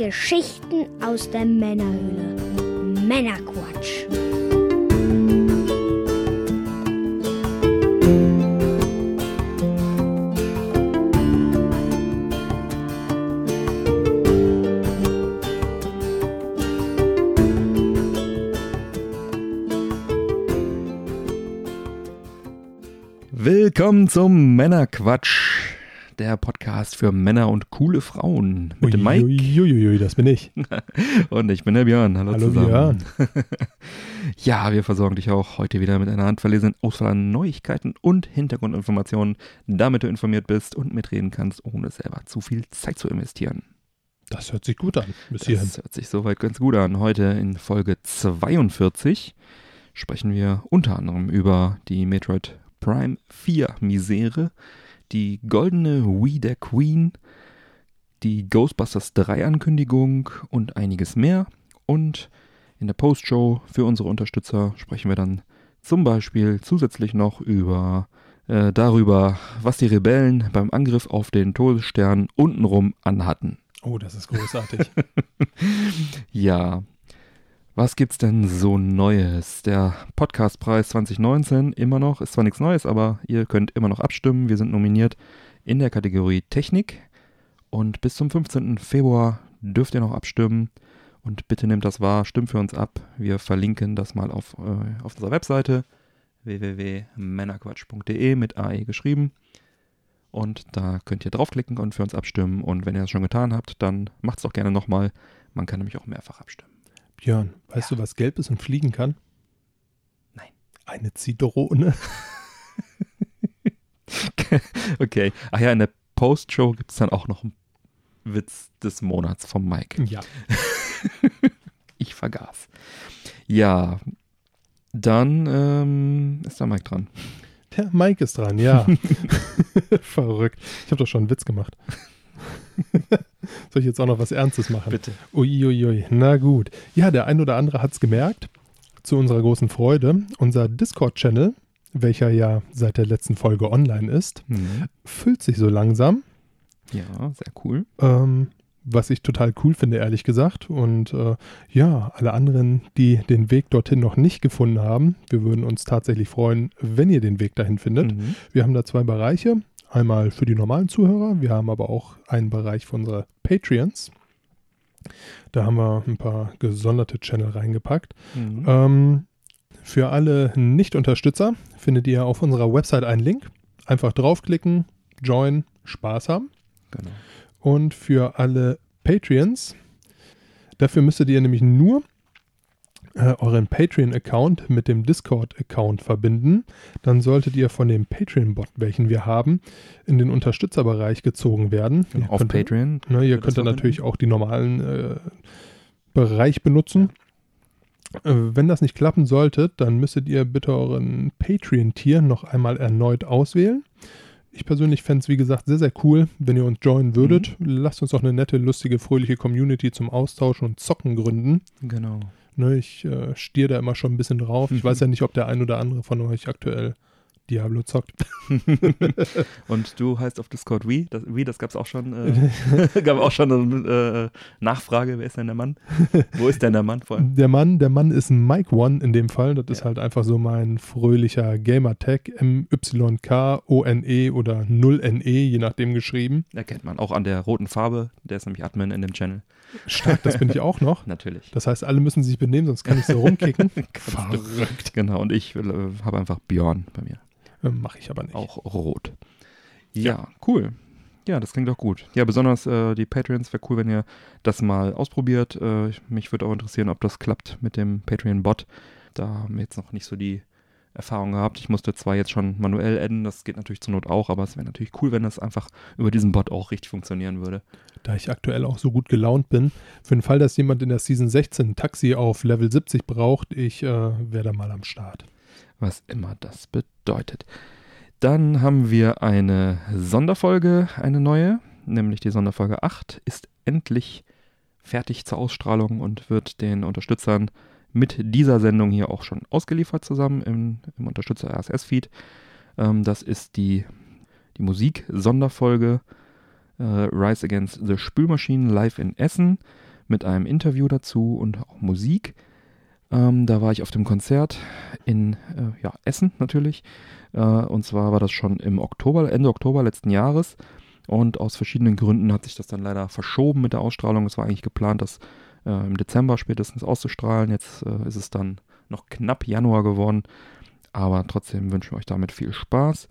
Geschichten aus der Männerhöhle. Männerquatsch. Willkommen zum Männerquatsch, der Podcast für Männer und coole Frauen. Mit dem Mike. Uiuiui, das bin ich. Und ich bin der Björn. Hallo, Hallo zusammen. Björn. ja, wir versorgen dich auch heute wieder mit einer handverlesenen Auswahl an Neuigkeiten und Hintergrundinformationen, damit du informiert bist und mitreden kannst, ohne selber zu viel Zeit zu investieren. Das hört sich gut an. Bis hierhin. Das hört sich soweit ganz gut an. Heute in Folge 42 sprechen wir unter anderem über die Metroid Prime 4 Misere, die goldene Wii der Queen, die Ghostbusters 3 Ankündigung und einiges mehr. Und in der Postshow für unsere Unterstützer sprechen wir dann zum Beispiel zusätzlich noch über äh, darüber, was die Rebellen beim Angriff auf den Todesstern untenrum anhatten. Oh, das ist großartig. Ja. Was gibt's denn so Neues? Der Podcastpreis 2019 immer noch, ist zwar nichts Neues, aber ihr könnt immer noch abstimmen. Wir sind nominiert in der Kategorie Technik und bis zum 15. Februar dürft ihr noch abstimmen und bitte nehmt das wahr, stimmt für uns ab. Wir verlinken das mal auf, äh, auf unserer Webseite www.männerquatsch.de mit AE geschrieben. Und da könnt ihr draufklicken und für uns abstimmen. Und wenn ihr das schon getan habt, dann macht es doch gerne nochmal. Man kann nämlich auch mehrfach abstimmen. Björn, weißt du, was gelb ist und fliegen kann? Nein. Eine Zitrone. Okay. Ach ja, in der Post-Show gibt es dann auch noch einen Witz des Monats vom Mike. Ja. Ich vergaß. Ja, dann ähm, ist der Mike dran. Der Mike ist dran, ja. Verrückt. Ich habe doch schon einen Witz gemacht. Soll ich jetzt auch noch was Ernstes machen? Bitte. Uiuiui, na gut. Ja, der ein oder andere hat es gemerkt. Zu unserer großen Freude. Unser Discord-Channel, welcher ja seit der letzten Folge online ist, Mhm. füllt sich so langsam. Ja, sehr cool. Ähm, was ich total cool finde, ehrlich gesagt. Und äh, ja, alle anderen, die den Weg dorthin noch nicht gefunden haben, wir würden uns tatsächlich freuen, wenn ihr den Weg dahin findet. Mhm. Wir haben da zwei Bereiche. Einmal für die normalen Zuhörer, wir haben aber auch einen Bereich für unsere Patreons. Da haben wir ein paar gesonderte Channel reingepackt. Mhm. Ähm, für alle Nicht-Unterstützer findet ihr auf unserer Website einen Link. Einfach draufklicken, join, Spaß haben. Genau. Und für alle Patreons, dafür müsstet ihr nämlich nur äh, euren Patreon-Account mit dem Discord-Account verbinden. Dann solltet ihr von dem Patreon-Bot, welchen wir haben, in den Unterstützerbereich gezogen werden. Genau, Auf könnt- Patreon. Ne, ihr könnt dann natürlich auch die normalen äh, Bereich benutzen. Äh, wenn das nicht klappen sollte, dann müsstet ihr bitte euren Patreon-Tier noch einmal erneut auswählen. Ich persönlich fände es, wie gesagt, sehr, sehr cool, wenn ihr uns joinen würdet. Lasst uns doch eine nette, lustige, fröhliche Community zum Austauschen und Zocken gründen. Genau. Ne, ich äh, stiere da immer schon ein bisschen drauf. Ich Mhm. weiß ja nicht, ob der ein oder andere von euch aktuell Diablo zockt. Und du heißt auf Discord Wie. Das, wie, das gab es auch schon. Äh, gab auch schon eine äh, Nachfrage. Wer ist denn der Mann? Wo ist denn der Mann vor allem? Der Mann, der Mann ist ein Mike One in dem Fall. Das ist Ja. halt einfach so mein fröhlicher Gamertag. M-Y-K-O-N-E oder 0-N-E, je nachdem geschrieben. Erkennt man auch an der roten Farbe. Der ist nämlich Admin in dem Channel. Stark, das bin ich auch noch. Natürlich. Das heißt, alle müssen sich benehmen, sonst kann ich so rumkicken. Du- Genau. Und ich äh, habe einfach Björn bei mir. Mache ich aber nicht. Auch rot. Ja, cool. Ja, das klingt doch gut. Ja, besonders äh, die Patreons wäre cool, wenn ihr das mal ausprobiert. Äh, ich- mich würde auch interessieren, ob das klappt mit dem Patreon-Bot. Da haben wir jetzt noch nicht so die Erfahrung gehabt. Ich musste zwar jetzt schon manuell adden, das geht natürlich zur Not auch, aber es wäre natürlich cool, wenn das einfach über diesen Bot auch richtig funktionieren würde. Da ich aktuell auch so gut gelaunt bin, für den Fall, dass jemand in der Season 16 ein Taxi auf Level 70 braucht, ich äh, wäre da mal am Start. Was immer das bedeutet. Dann haben wir eine Sonderfolge, eine neue, nämlich die Sonderfolge 8 ist endlich fertig zur Ausstrahlung und wird den Unterstützern mit dieser Sendung hier auch schon ausgeliefert zusammen im, im Unterstützer RSS-Feed. Ähm, das ist die, die Musik-Sonderfolge äh, Rise Against the Spülmaschinen live in Essen. mit einem Interview dazu und auch Musik. Ähm, da war ich auf dem Konzert in äh, ja, Essen natürlich. Äh, und zwar war das schon im Oktober, Ende Oktober letzten Jahres. Und aus verschiedenen Gründen hat sich das dann leider verschoben mit der Ausstrahlung. Es war eigentlich geplant, das äh, im Dezember spätestens auszustrahlen. Jetzt äh, ist es dann noch knapp Januar geworden. Aber trotzdem wünschen wir euch damit viel Spaß.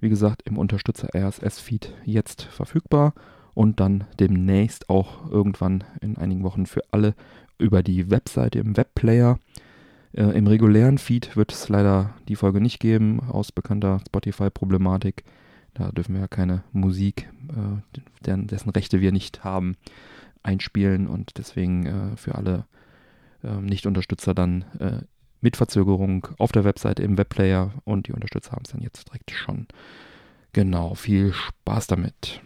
Wie gesagt, im Unterstützer RSS-Feed jetzt verfügbar und dann demnächst auch irgendwann in einigen Wochen für alle über die Webseite im Webplayer. Äh, Im regulären Feed wird es leider die Folge nicht geben, aus bekannter Spotify-Problematik. Da dürfen wir ja keine Musik, äh, deren, dessen Rechte wir nicht haben, einspielen und deswegen äh, für alle ähm, Nicht-Unterstützer dann äh, mit Verzögerung auf der Webseite im Webplayer und die Unterstützer haben es dann jetzt direkt schon. Genau, viel Spaß damit.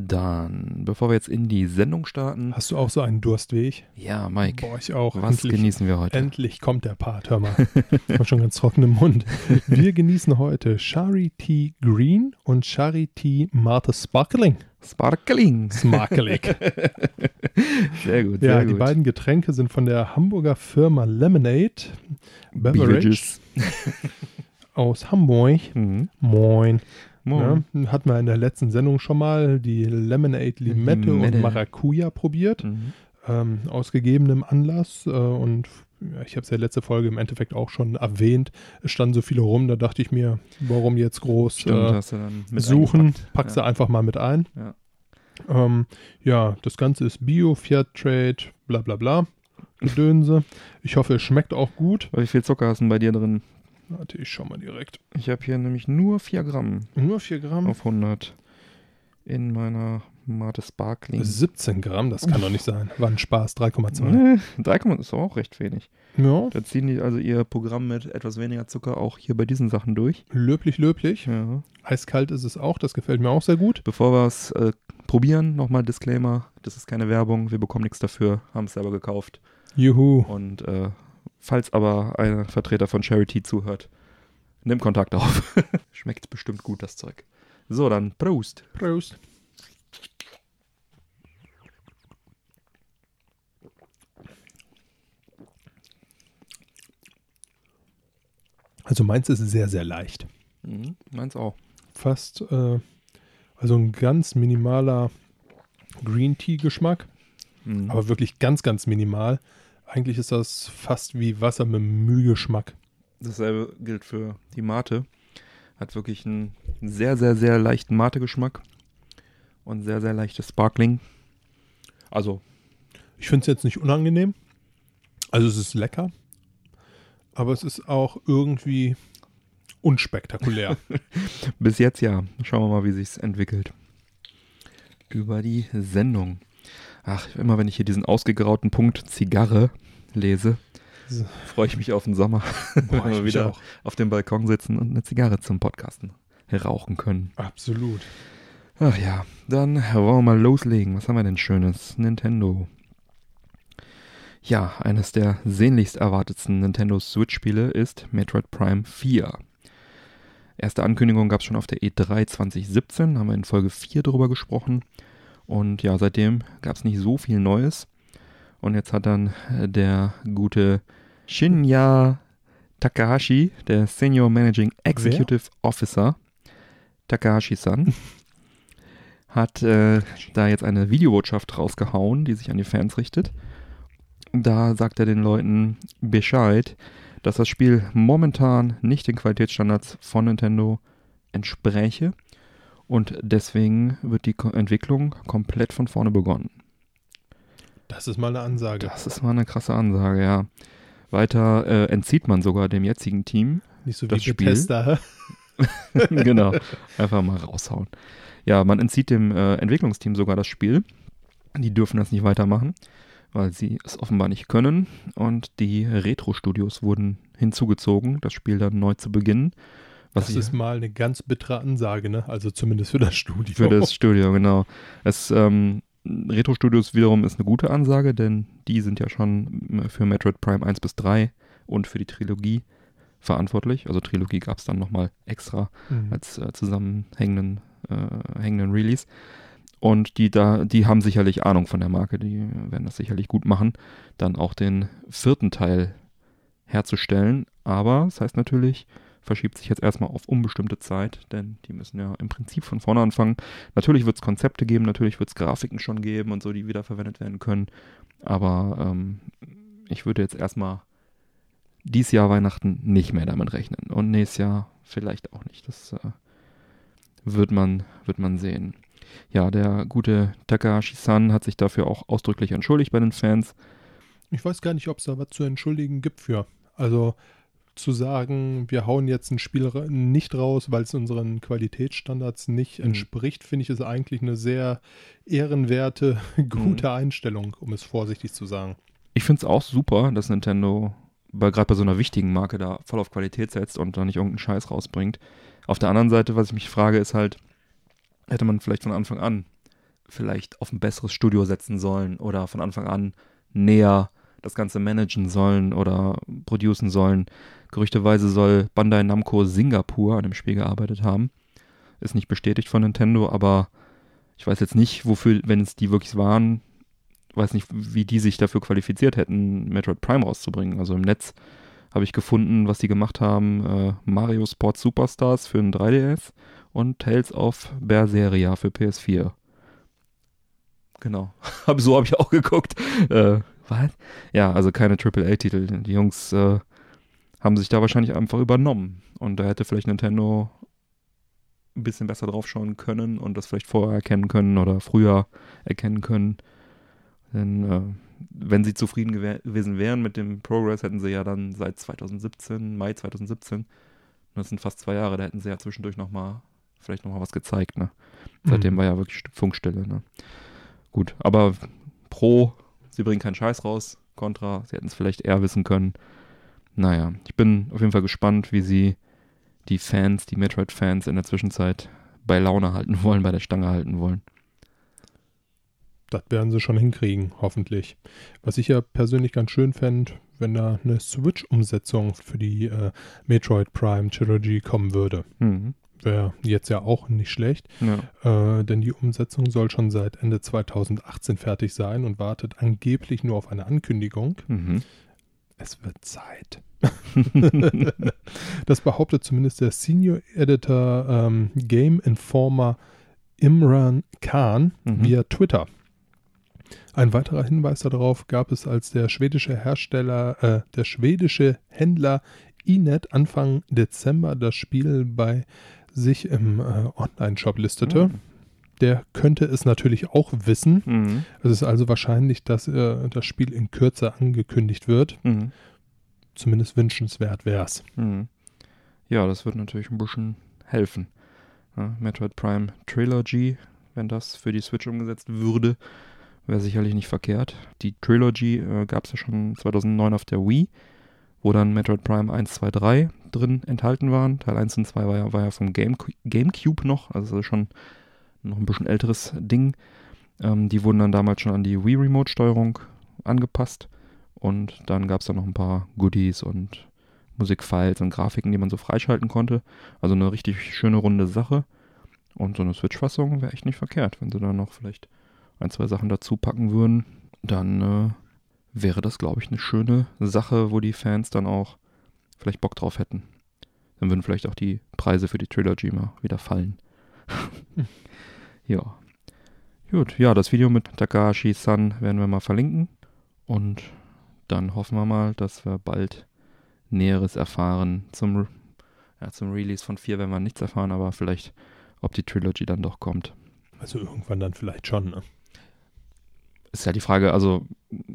Dann, bevor wir jetzt in die Sendung starten. Hast du auch so einen Durst wie ich? Ja, Mike. Boah, ich auch. Was endlich, genießen wir heute? Endlich kommt der Part, hör mal. ich war schon ganz trocken im Mund. Wir genießen heute Shari T. Green und Shari T. Martha Sparkling. Sparkling. Sparkling. sehr gut, sehr ja, gut. die beiden Getränke sind von der Hamburger Firma Lemonade Beverage Beverages. aus Hamburg. Mhm. Moin. Moin. Ja, hatten wir in der letzten Sendung schon mal die Lemonade Limette Limette. und Maracuja probiert. Mhm. ähm, aus gegebenem Anlass äh, und ja, ich habe es ja letzte Folge im Endeffekt auch schon erwähnt. Es standen so viele rum, da dachte ich mir, warum jetzt groß Stimmt, äh, suchen, packst ja. du einfach mal mit ein. Ja. Ähm, ja, das Ganze ist Bio, Fairtrade, bla bla bla. Gedönse. Ich hoffe, es schmeckt auch gut. Wie viel Zucker hast du denn bei dir drin? Warte, ich schau mal direkt. Ich habe hier nämlich nur 4 Gramm Nur 4 Gramm. auf 100 in meiner Mate Sparkling. 17 Gramm, das kann doch nicht sein. War ein Spaß, 3,2. Ne, 3,5 ist auch recht wenig. Ja, Da ziehen die also ihr Programm mit etwas weniger Zucker auch hier bei diesen Sachen durch. löblich, löblich. Ja. Eiskalt ist es auch, das gefällt mir auch sehr gut. Bevor wir es äh, probieren, nochmal Disclaimer: Das ist keine Werbung, wir bekommen nichts dafür, haben es selber gekauft. Juhu. Und äh, falls aber ein Vertreter von Charity zuhört, nimm Kontakt auf. Schmeckt bestimmt gut, das Zeug. So, dann Prost. Prost. Also meins ist sehr, sehr leicht. Mhm, meins auch. Fast, äh, also ein ganz minimaler Green Tea Geschmack, Mhm. aber wirklich ganz, ganz minimal. Eigentlich ist das fast wie Wasser mit Mühlgeschmack. Dasselbe gilt für die Mate. Hat wirklich einen sehr, sehr, sehr leichten Mate-Geschmack. Und sehr, sehr leichtes Sparkling. Also, Ich finde es jetzt nicht unangenehm. Also es ist lecker, aber es ist auch irgendwie unspektakulär. bis jetzt ja. Schauen wir mal, wie sich's entwickelt. Über die Sendung. Ach, immer wenn ich hier diesen ausgegrauten Punkt Zigarre lese, So. freue ich mich auf den Sommer. Boah, wenn ich wir wieder auch. auf dem Balkon sitzen und eine Zigarre zum Podcasten rauchen können. Absolut. Ach ja, dann wollen wir mal loslegen. Was haben wir denn Schönes? Nintendo. Ja, eines der sehnlichst erwartetsten Nintendo Switch-Spiele ist Metroid Prime 4. Erste Ankündigung gab es schon auf der E E3 2017, haben wir in Folge 4 drüber gesprochen. Und ja, seitdem gab es nicht so viel Neues. Und jetzt hat dann äh, der gute Shinya Takahashi, der Senior Managing Executive Officer, Takahashi-san, hat äh, da jetzt eine Videobotschaft rausgehauen, die sich an die Fans richtet. Da sagt er den Leuten Bescheid, dass das Spiel momentan nicht den Qualitätsstandards von Nintendo entspräche und deswegen wird die Entwicklung komplett von vorne begonnen. Das ist mal eine Ansage. Das ist mal eine krasse Ansage, ja. Weiter äh, entzieht man sogar dem jetzigen Team Nicht so wie das Spiel. Bethesda. hä? genau. Einfach mal raushauen. Ja, man entzieht dem äh, Entwicklungsteam sogar das Spiel. Die dürfen das nicht weitermachen, weil sie es offenbar nicht können. Und die Retro-Studios wurden hinzugezogen, das Spiel dann neu zu beginnen. Was Das ist mal eine ganz bittere Ansage, ne? Also zumindest für das Studio. für das Studio, genau. Es, ähm, Retro Studios wiederum ist eine gute Ansage, denn die sind ja schon für Metroid Prime 1 bis 3 und für die Trilogie verantwortlich. Also Trilogie gab es dann nochmal extra Mhm. als äh, zusammenhängenden äh, hängenden Release. Und die da, die haben sicherlich Ahnung von der Marke, die werden das sicherlich gut machen, dann auch den vierten Teil herzustellen. Aber das heißt natürlich, verschiebt sich jetzt erstmal auf unbestimmte Zeit, denn die müssen ja im Prinzip von vorne anfangen. Natürlich wird es Konzepte geben, natürlich wird es Grafiken schon geben und so, die wiederverwendet werden können. Aber ähm, ich würde jetzt erstmal dieses Jahr Weihnachten nicht mehr damit rechnen. Und nächstes Jahr vielleicht auch nicht. Das äh, wird, man, wird man sehen. Ja, der gute Takahashi-san hat sich dafür auch ausdrücklich entschuldigt bei den Fans. Ich weiß gar nicht, ob es da was zu entschuldigen gibt für. Also zu sagen, wir hauen jetzt ein Spiel nicht raus, weil es unseren Qualitätsstandards nicht mhm. entspricht, finde ich, ist eigentlich eine sehr ehrenwerte, gute mhm. Einstellung, um es vorsichtig zu sagen. Ich finde es auch super, dass Nintendo gerade bei so einer wichtigen Marke da voll auf Qualität setzt und da nicht irgendeinen Scheiß rausbringt. Auf der anderen Seite, was ich mich frage, ist halt, hätte man vielleicht von Anfang an vielleicht auf ein besseres Studio setzen sollen oder von Anfang an näher das Ganze managen sollen oder producen sollen. Gerüchteweise soll Bandai Namco Singapur an dem Spiel gearbeitet haben. Ist nicht bestätigt von Nintendo, aber ich weiß jetzt nicht, wofür, wenn es die wirklich waren, weiß nicht, wie die sich dafür qualifiziert hätten, Metroid Prime rauszubringen. Also im Netz habe ich gefunden, was die gemacht haben. Äh, Mario Sports Superstars für ein 3DS und Tales of Berseria für PS4. Genau. so habe ich auch geguckt. Äh, was? Ja, also keine AAA-Titel. Die Jungs äh, haben sich da wahrscheinlich einfach übernommen. Und da hätte vielleicht Nintendo ein bisschen besser drauf schauen können und das vielleicht vorher erkennen können oder früher erkennen können. Denn äh, wenn sie zufrieden gew gewesen wären mit dem Progress, hätten sie ja dann seit 2017, Mai 2017, das sind fast zwei Jahre, da hätten sie ja zwischendurch nochmal, vielleicht nochmal was gezeigt. Ne? Seitdem mhm. war ja wirklich Funkstille. Ne? Gut, aber Pro sie bringen keinen Scheiß raus. Contra, sie hätten es vielleicht eher wissen können. Naja, ich bin auf jeden Fall gespannt, wie sie die Fans, die Metroid-Fans in der Zwischenzeit bei Laune halten wollen, bei der Stange halten wollen. Das werden sie schon hinkriegen, hoffentlich. Was ich ja persönlich ganz schön fände, wenn da eine Switch-Umsetzung für die äh, Metroid Prime Trilogy kommen würde. Mhm wäre jetzt ja auch nicht schlecht, ja. äh, denn die Umsetzung soll schon seit Ende 2018 fertig sein und wartet angeblich nur auf eine Ankündigung. Mhm. Es wird Zeit. das behauptet zumindest der Senior Editor ähm, Game Informer Imran Khan mhm. via Twitter. Ein weiterer Hinweis darauf gab es, als der schwedische Hersteller, äh, der schwedische Händler Inet Anfang Dezember das Spiel bei sich im äh, Online-Shop listete. Mhm. Der könnte es natürlich auch wissen. Mhm. Es ist also wahrscheinlich, dass äh, das Spiel in Kürze angekündigt wird. Mhm. Zumindest wünschenswert wäre es. Mhm. Ja, das wird natürlich ein bisschen helfen. Ja, Metroid Prime Trilogy, wenn das für die Switch umgesetzt würde, wäre sicherlich nicht verkehrt. Die Trilogy äh, gab es ja schon 2009 auf der Wii wo dann Metroid Prime 1, 2, 3 drin enthalten waren. Teil 1 und 2 war ja, war ja vom Game, GameCube noch, also schon noch ein bisschen älteres Ding. Ähm, die wurden dann damals schon an die Wii Remote-Steuerung angepasst. Und dann gab es da noch ein paar Goodies und Musikfiles und Grafiken, die man so freischalten konnte. Also eine richtig schöne runde Sache. Und so eine Switch-Fassung wäre echt nicht verkehrt, wenn sie da noch vielleicht ein, zwei Sachen dazu packen würden. Dann äh, wäre das, glaube ich, eine schöne Sache, wo die Fans dann auch vielleicht Bock drauf hätten. Dann würden vielleicht auch die Preise für die Trilogy mal wieder fallen. ja. Gut, ja, das Video mit Takahashi-san werden wir mal verlinken. Und dann hoffen wir mal, dass wir bald Näheres erfahren. Zum, ja, zum Release von 4 werden wir nichts erfahren, aber vielleicht, ob die Trilogy dann doch kommt. Also irgendwann dann vielleicht schon, ne? Ist ja die Frage, also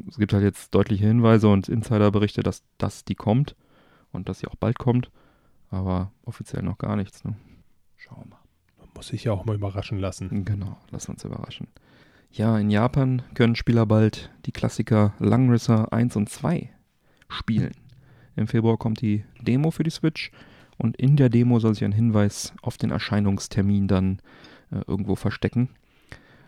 es gibt halt jetzt deutliche Hinweise und Insiderberichte, dass, dass die kommt und dass sie auch bald kommt, aber offiziell noch gar nichts. Ne? Schauen wir mal. Man muss sich ja auch mal überraschen lassen. Genau, lassen wir uns überraschen. Ja, in Japan können Spieler bald die Klassiker Langrisser 1 und 2 spielen. Im Februar kommt die Demo für die Switch und in der Demo soll sich ein Hinweis auf den Erscheinungstermin dann äh, irgendwo verstecken.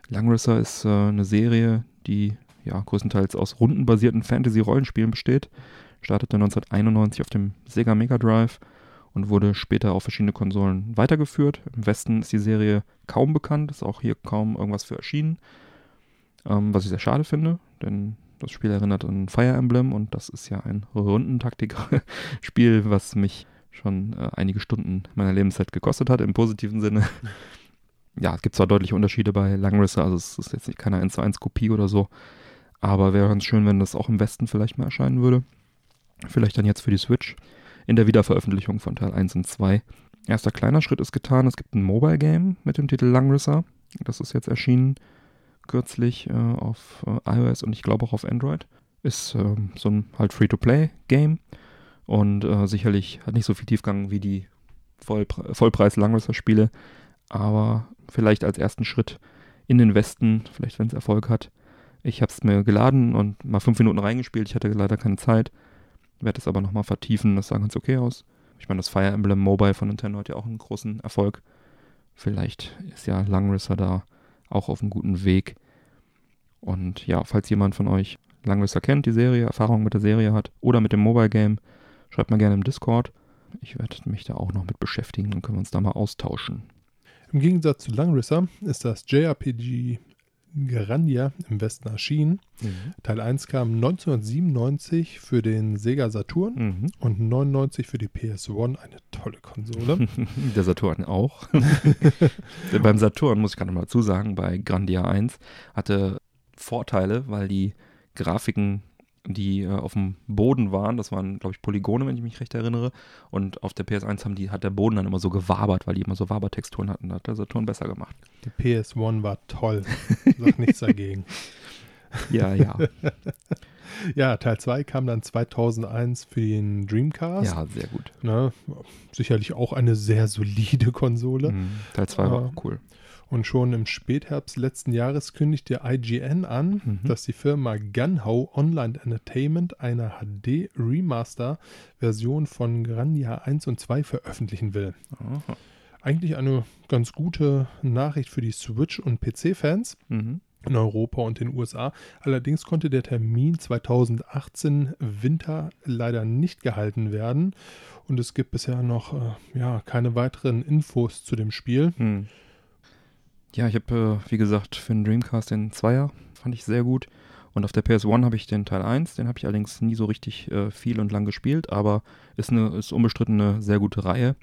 Langrisser ist äh, eine Serie, die ja größtenteils aus rundenbasierten Fantasy-Rollenspielen besteht. Startete 1991 auf dem Sega Mega Drive und wurde später auf verschiedene Konsolen weitergeführt. Im Westen ist die Serie kaum bekannt, ist auch hier kaum irgendwas für erschienen, ähm, was ich sehr schade finde, denn das Spiel erinnert an Fire Emblem und das ist ja ein Rundentaktik-Spiel, was mich schon äh, einige Stunden meiner Lebenszeit gekostet hat, im positiven Sinne. ja, es gibt zwar deutliche Unterschiede bei Langrisse, also es ist jetzt nicht keine 1 zu 1 Kopie oder so, aber wäre ganz schön, wenn das auch im Westen vielleicht mal erscheinen würde. Vielleicht dann jetzt für die Switch in der Wiederveröffentlichung von Teil 1 und 2. Erster kleiner Schritt ist getan. Es gibt ein Mobile Game mit dem Titel Langrisser. Das ist jetzt erschienen kürzlich äh, auf äh, iOS und ich glaube auch auf Android. Ist äh, so ein halt Free-to-Play-Game und äh, sicherlich hat nicht so viel Tiefgang wie die Vollpre Vollpreis-Langrisser-Spiele, aber vielleicht als ersten Schritt in den Westen, vielleicht wenn es Erfolg hat. Ich habe es mir geladen und mal fünf Minuten reingespielt. Ich hatte leider keine Zeit. Werde es aber nochmal vertiefen. Das sah ganz okay aus. Ich meine, das Fire Emblem Mobile von Nintendo hat ja auch einen großen Erfolg. Vielleicht ist ja Langrisser da auch auf einem guten Weg. Und ja, falls jemand von euch Langrisser kennt, die Serie, Erfahrung mit der Serie hat oder mit dem Mobile Game, schreibt mal gerne im Discord. Ich werde mich da auch noch mit beschäftigen, dann können wir uns da mal austauschen. Im Gegensatz zu Langrisser ist das JRPG Garandia im Westen erschienen. Mhm. Teil 1 kam 1997 für den Sega Saturn mhm. und 99 für die PS1. Eine tolle Konsole. Der Saturn auch. Beim Saturn muss ich gerade mal dazu sagen, bei Grandia 1 hatte Vorteile, weil die Grafiken die äh, auf dem Boden waren. Das waren, glaube ich, Polygone, wenn ich mich recht erinnere. Und auf der PS1 haben die, hat der Boden dann immer so gewabert, weil die immer so Wabertexturen hatten. Da hat der Saturn besser gemacht. Die PS1 war toll. Sag nichts dagegen. Ja, ja. ja, Teil 2 kam dann 2001 für den Dreamcast. Ja, sehr gut. Na, sicherlich auch eine sehr solide Konsole. Mhm, Teil 2 war auch cool. Und schon im Spätherbst letzten Jahres kündigte IGN an, mhm. dass die Firma Gunhow Online Entertainment eine HD-Remaster-Version von Grandia 1 und 2 veröffentlichen will. Aha. Eigentlich eine ganz gute Nachricht für die Switch- und PC-Fans. Mhm in Europa und den USA. Allerdings konnte der Termin 2018 Winter leider nicht gehalten werden und es gibt bisher noch äh, ja, keine weiteren Infos zu dem Spiel. Hm. Ja, ich habe, äh, wie gesagt, für den Dreamcast den Zweier, fand ich sehr gut. Und auf der PS1 habe ich den Teil 1, den habe ich allerdings nie so richtig äh, viel und lang gespielt, aber ist, eine, ist unbestritten eine sehr gute Reihe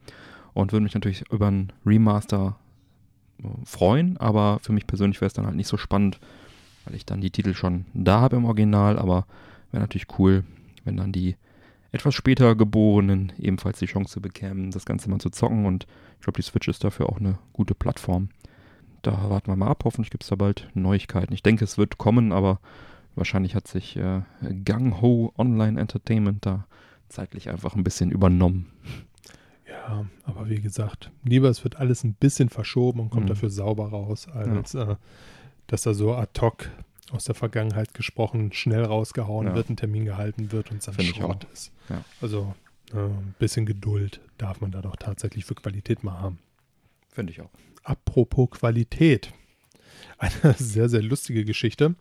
und würde mich natürlich über einen Remaster äh, freuen, aber für mich persönlich wäre es dann halt nicht so spannend, weil ich dann die Titel schon da habe im Original, aber wäre natürlich cool, wenn dann die etwas später Geborenen ebenfalls die Chance bekämen, das Ganze mal zu zocken und ich glaube, die Switch ist dafür auch eine gute Plattform da warten wir mal ab. Hoffentlich gibt es da bald Neuigkeiten. Ich denke, es wird kommen, aber wahrscheinlich hat sich äh, Gang Ho Online Entertainment da zeitlich einfach ein bisschen übernommen. Ja, aber wie gesagt, lieber es wird alles ein bisschen verschoben und kommt mhm. dafür sauber raus, als ja. äh, dass da so ad hoc aus der Vergangenheit gesprochen schnell rausgehauen ja. wird, ein Termin gehalten wird und es dann Find Schrott ist. Ja. Also äh, ein bisschen Geduld darf man da doch tatsächlich für Qualität mal haben. Finde ich auch. Apropos Qualität. Eine sehr, sehr lustige Geschichte.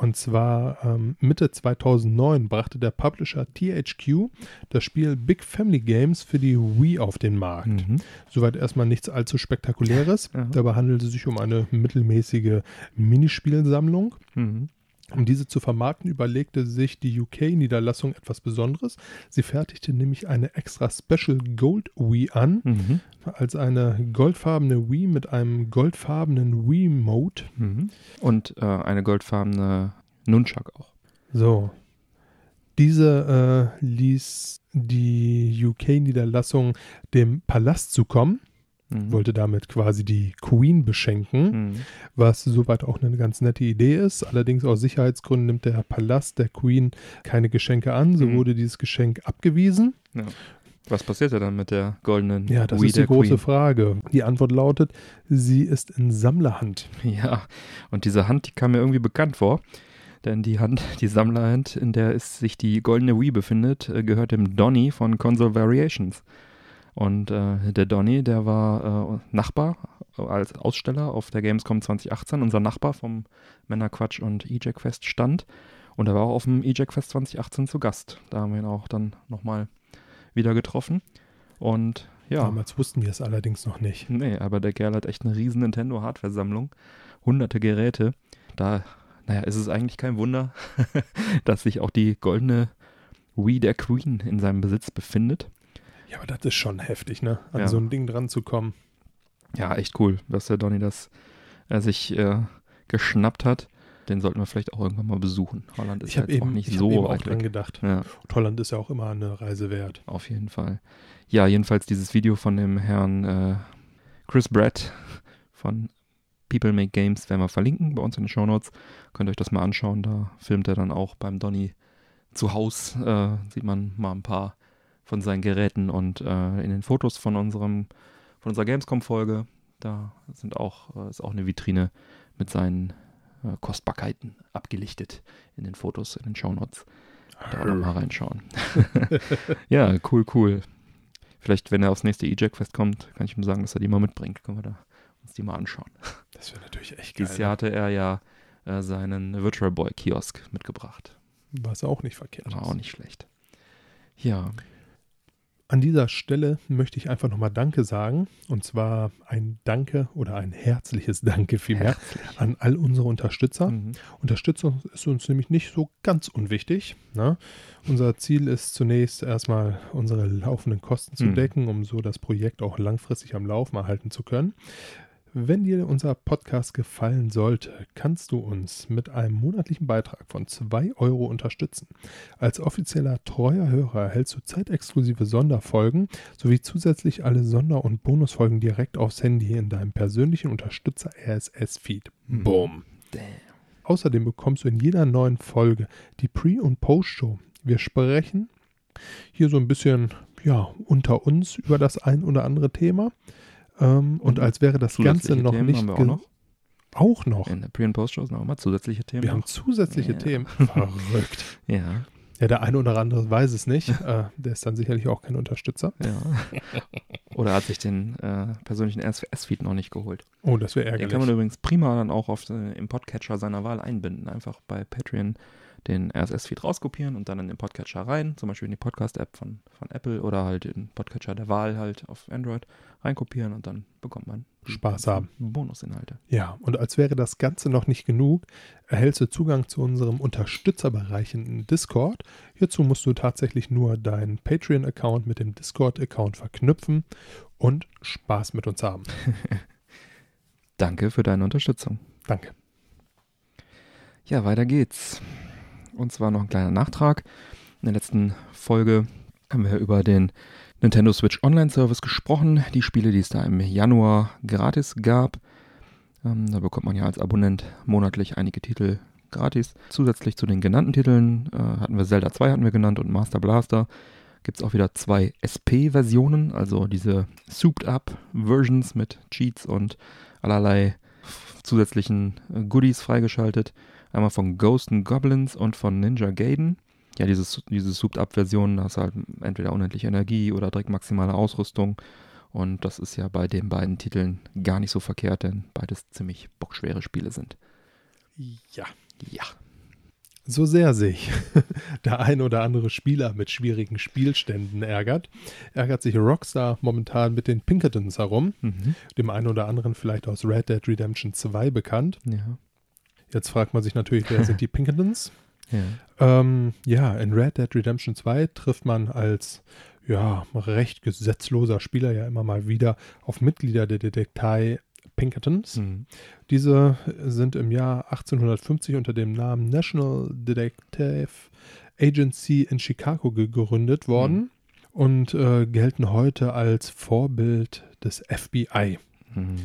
Und zwar ähm, Mitte 2009 brachte der Publisher THQ das Spiel Big Family Games für die Wii auf den Markt. Mhm. Soweit erstmal nichts allzu Spektakuläres. Ja. Dabei handelt es sich um eine mittelmäßige Minispielsammlung. Mhm. Um diese zu vermarkten, überlegte sich die UK-Niederlassung etwas Besonderes. Sie fertigte nämlich eine extra Special Gold Wii an, mhm. als eine goldfarbene Wii mit einem goldfarbenen Wii-Mode. Mhm. Und äh, eine goldfarbene Nunchuck auch. So. Diese äh, ließ die UK-Niederlassung dem Palast zukommen Mhm. Wollte damit quasi die Queen beschenken, mhm. was soweit auch eine ganz nette Idee ist. Allerdings aus Sicherheitsgründen nimmt der Palast der Queen keine Geschenke an. So mhm. wurde dieses Geschenk abgewiesen. Ja. Was passiert dann mit der goldenen Ja, das Wii ist die große Queen? Frage. Die Antwort lautet, sie ist in Sammlerhand. Ja, und diese Hand, die kam mir irgendwie bekannt vor. Denn die Hand, die Sammlerhand, in der sich die goldene Wii befindet, äh, gehört dem Donny von Console Variations. Und äh, der Donny, der war äh, Nachbar als Aussteller auf der Gamescom 2018, unser Nachbar vom Männerquatsch und EJack Fest stand. Und er war auch auf dem EJack Fest 2018 zu Gast. Da haben wir ihn auch dann nochmal wieder getroffen. Und ja. Damals wussten wir es allerdings noch nicht. Nee, aber der Kerl hat echt eine riesen Nintendo-Hardware-Sammlung. Hunderte Geräte. Da, naja, ist es eigentlich kein Wunder, dass sich auch die goldene Wii der Queen in seinem Besitz befindet. Ja, aber das ist schon heftig, ne? An Ja. so ein Ding dran zu kommen. Ja, echt cool, dass der Donny das äh, sich äh, geschnappt hat. Den sollten wir vielleicht auch irgendwann mal besuchen. Holland ist Ich ja jetzt auch eben, nicht ich hab so eben auch weit dran weg. gedacht. Ja, Und Holland ist ja auch immer eine Reise wert. auf jeden Fall. Ja, jedenfalls dieses Video von dem Herrn äh, Chris Brett von People Make Games werden wir verlinken bei uns in den Shownotes. Könnt ihr euch das mal anschauen. Da filmt er dann auch beim Donny zu Hause. Äh, sieht man mal ein paar von seinen Geräten und äh, in den Fotos von unserem von unserer Gamescom-Folge. Da sind auch, äh, ist auch eine Vitrine mit seinen äh, Kostbarkeiten abgelichtet in den Fotos, in den Shownotes. Da auch noch mal reinschauen. ja, cool, cool. Vielleicht, wenn er aufs nächste E-Jack-Fest kommt, kann ich ihm sagen, dass er die mal mitbringt. Können wir da uns die mal anschauen. Das wäre natürlich echt geil. Dieses Jahr hatte er ja äh, seinen Virtual Boy Kiosk mitgebracht. ne? Was auch nicht verkehrt War ist. auch nicht schlecht. Ja, An dieser Stelle möchte ich einfach nochmal Danke sagen. Und zwar ein Danke oder ein herzliches Danke vielmehr an all unsere Unterstützer. Mhm. Unterstützung ist uns nämlich nicht so ganz unwichtig. Ne? Unser Ziel ist zunächst erstmal unsere laufenden Kosten zu Mhm. decken, um so das Projekt auch langfristig am Laufen erhalten zu können. Wenn dir unser Podcast gefallen sollte, kannst du uns mit einem monatlichen Beitrag von 2 Euro unterstützen. Als offizieller treuer Hörer erhältst du zeitexklusive Sonderfolgen sowie zusätzlich alle Sonder- und Bonusfolgen direkt aufs Handy in deinem persönlichen Unterstützer RSS-Feed. Mhm. Boom. Damn. Außerdem bekommst du in jeder neuen Folge die Pre- und Post-Show. Wir sprechen hier so ein bisschen ja, unter uns über das ein oder andere Thema. Ähm, und Mhm. als wäre das Ganze noch Themen nicht auch noch. Auch noch. In der Pre- und Post-Show sind auch immer zusätzliche Themen. Wir haben zusätzliche Ja. Themen. Verrückt. ja, Ja, der eine oder andere weiß es nicht. äh, der ist dann sicherlich auch kein Unterstützer. ja. Oder hat sich den äh, persönlichen RSS-Feed noch nicht geholt. Oh, das wäre Den ärgerlich. kann man übrigens prima dann auch auf, äh, im Podcatcher seiner Wahl einbinden. Einfach bei Patreon den RSS-Feed rauskopieren und dann in den Podcatcher rein, zum Beispiel in die Podcast-App von, von Apple oder halt in den Podcatcher der Wahl halt auf Android reinkopieren und dann bekommt man Spaß haben. Bonusinhalte. Ja, und als wäre das Ganze noch nicht genug, erhältst du Zugang zu unserem Unterstützerbereich in Discord. Hierzu musst du tatsächlich nur deinen Patreon-Account mit dem Discord-Account verknüpfen und Spaß mit uns haben. Danke für deine Unterstützung. Danke. Ja, weiter geht's. Und zwar noch ein kleiner Nachtrag. In der letzten Folge haben wir über den Nintendo Switch Online Service gesprochen. Die Spiele, die es da im Januar gratis gab. Ähm, da bekommt man ja als Abonnent monatlich einige Titel gratis. Zusätzlich zu den genannten Titeln äh, hatten wir Zelda 2 hatten wir genannt und Master Blaster. Gibt es auch wieder zwei SP-Versionen, also diese Souped-Up-Versions mit Cheats und allerlei zusätzlichen äh, Goodies freigeschaltet. Einmal von Ghost and Goblins und von Ninja Gaiden. Ja, dieses, diese Souped-Up-Version, da hast halt entweder unendliche Energie oder direkt maximale Ausrüstung. Und das ist ja bei den beiden Titeln gar nicht so verkehrt, denn beides ziemlich bockschwere Spiele sind. Ja. Ja. So sehr sich der ein oder andere Spieler mit schwierigen Spielständen ärgert, ärgert sich Rockstar momentan mit den Pinkertons herum, Mhm. dem einen oder anderen vielleicht aus Red Dead Redemption 2 bekannt. Ja. Jetzt fragt man sich natürlich, wer sind die Pinkertons? Ja. Ähm, ja, in Red Dead Redemption 2 trifft man als ja, recht gesetzloser Spieler ja immer mal wieder auf Mitglieder der Detektei Pinkertons. Mhm. Diese sind im Jahr 1850 unter dem Namen National Detective Agency in Chicago gegründet worden und äh, gelten heute als Vorbild des FBI. Mhm.